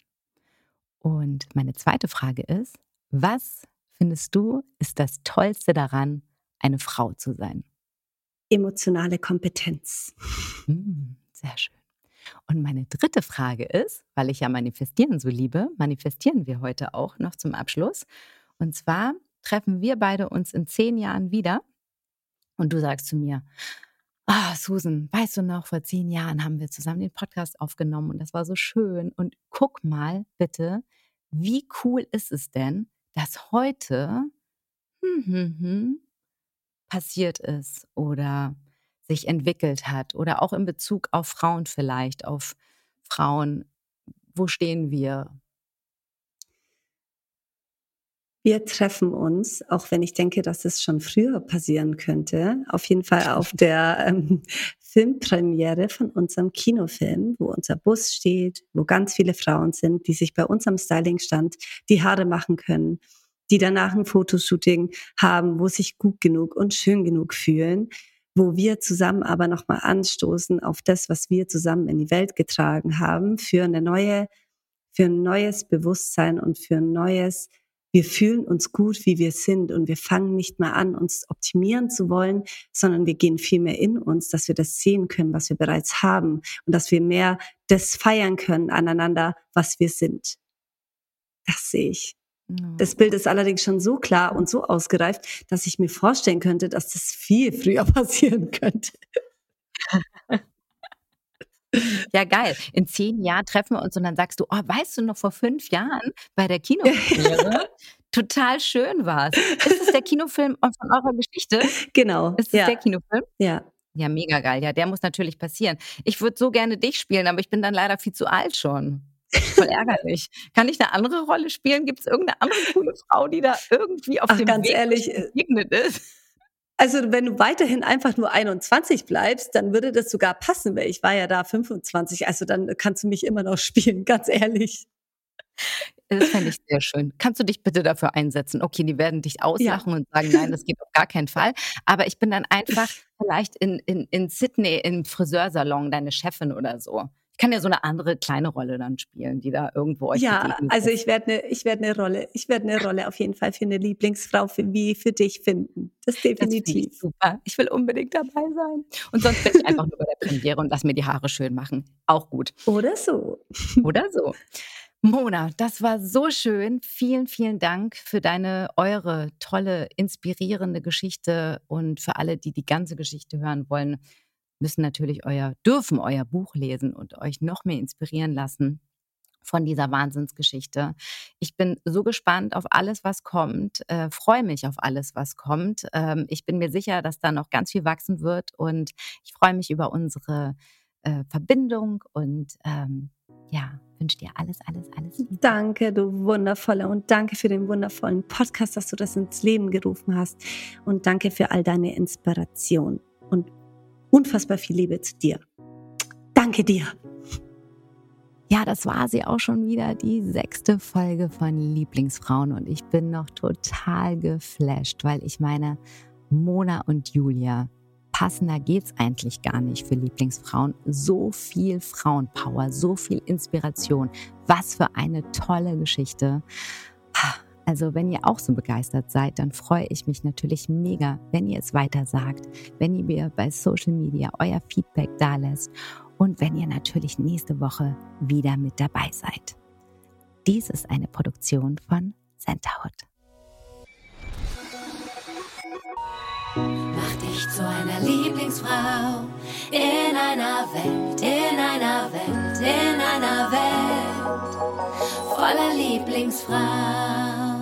Und meine zweite Frage ist, was findest du ist das Tollste daran, eine Frau zu sein? Emotionale Kompetenz. Mm, sehr schön. Und meine dritte Frage ist, weil ich ja manifestieren so liebe, manifestieren wir heute auch noch zum Abschluss. Und zwar treffen wir beide uns in zehn Jahren wieder und du sagst zu mir, Ah, oh, Susan, weißt du noch, vor zehn Jahren haben wir zusammen den Podcast aufgenommen und das war so schön. Und guck mal bitte, wie cool ist es denn, dass heute hm, hm, hm, passiert ist oder sich entwickelt hat oder auch in Bezug auf Frauen vielleicht, auf Frauen. Wo stehen wir? Wir treffen uns, auch wenn ich denke, dass es schon früher passieren könnte, auf jeden Fall auf der ähm, Filmpremiere von unserem Kinofilm, wo unser Bus steht, wo ganz viele Frauen sind, die sich bei unserem Stylingstand die Haare machen können, die danach ein Fotoshooting haben, wo sich gut genug und schön genug fühlen wo wir zusammen aber nochmal anstoßen auf das, was wir zusammen in die Welt getragen haben, für eine neue, für ein neues Bewusstsein und für ein neues, wir fühlen uns gut, wie wir sind und wir fangen nicht mehr an, uns optimieren zu wollen, sondern wir gehen viel mehr in uns, dass wir das sehen können, was wir bereits haben und dass wir mehr das feiern können aneinander, was wir sind. Das sehe ich. Das Bild ist allerdings schon so klar und so ausgereift, dass ich mir vorstellen könnte, dass das viel früher passieren könnte. Ja, geil. In zehn Jahren treffen wir uns und dann sagst du, oh, weißt du noch vor fünf Jahren bei der Kinopremiere? Total schön war es. Ist es der Kinofilm von eurer Geschichte? Genau. Ist es ja. der Kinofilm? Ja. Ja, mega geil. Ja, der muss natürlich passieren. Ich würde so gerne dich spielen, aber ich bin dann leider viel zu alt schon. Voll ärgerlich. Kann ich eine andere Rolle spielen? Gibt es irgendeine andere coole Frau, die da irgendwie auf Ach, dem ganz Weg ehrlich, äh, begegnet ist? Also wenn du weiterhin einfach nur 21 bleibst, dann würde das sogar passen, weil ich war ja da 25. Also dann kannst du mich immer noch spielen, ganz ehrlich. Das fände ich sehr schön. Kannst du dich bitte dafür einsetzen? Okay, die werden dich auslachen ja. und sagen, nein, das geht auf gar keinen Fall. Aber ich bin dann einfach vielleicht in, in, in Sydney im Friseursalon deine Chefin oder so kann ja so eine andere kleine Rolle dann spielen, die da irgendwo euch Ja, also ich werde eine ich werde eine Rolle, ich werde eine Rolle auf jeden Fall für eine Lieblingsfrau für, wie für dich finden. Das definitiv. Das super. Ich will unbedingt dabei sein. Und sonst bin ich einfach nur bei der Premiere und lass mir die Haare schön machen. Auch gut. Oder so. Oder so. Mona, das war so schön. Vielen, vielen Dank für deine, eure tolle, inspirierende Geschichte und für alle, die die ganze Geschichte hören wollen müssen natürlich euer, dürfen euer Buch lesen und euch noch mehr inspirieren lassen von dieser Wahnsinnsgeschichte. Ich bin so gespannt auf alles, was kommt, äh, freue mich auf alles, was kommt. Ähm, ich bin mir sicher, dass da noch ganz viel wachsen wird und ich freue mich über unsere äh, Verbindung und ähm, ja, wünsche dir alles, alles, alles Liebe. Danke, du Wundervolle und danke für den wundervollen Podcast, dass du das ins Leben gerufen hast und danke für all deine Inspiration und unfassbar viel Liebe zu dir. Danke dir. Ja, das war sie auch schon wieder, die sechste Folge von Lieblingsfrauen. Und ich bin noch total geflasht, weil ich meine, Mona und Julia, passender geht's eigentlich gar nicht für Lieblingsfrauen. So viel Frauenpower, so viel Inspiration. Was für eine tolle Geschichte. Also wenn ihr auch so begeistert seid, dann freue ich mich natürlich mega, wenn ihr es weiter sagt, wenn ihr mir bei Social Media euer Feedback da lässt und wenn ihr natürlich nächste Woche wieder mit dabei seid. Dies ist eine Produktion von Centerhood. Mach dich zu einer Lieblingsfrau in einer Welt, in einer Welt, in einer Welt voller Lieblingsfrau.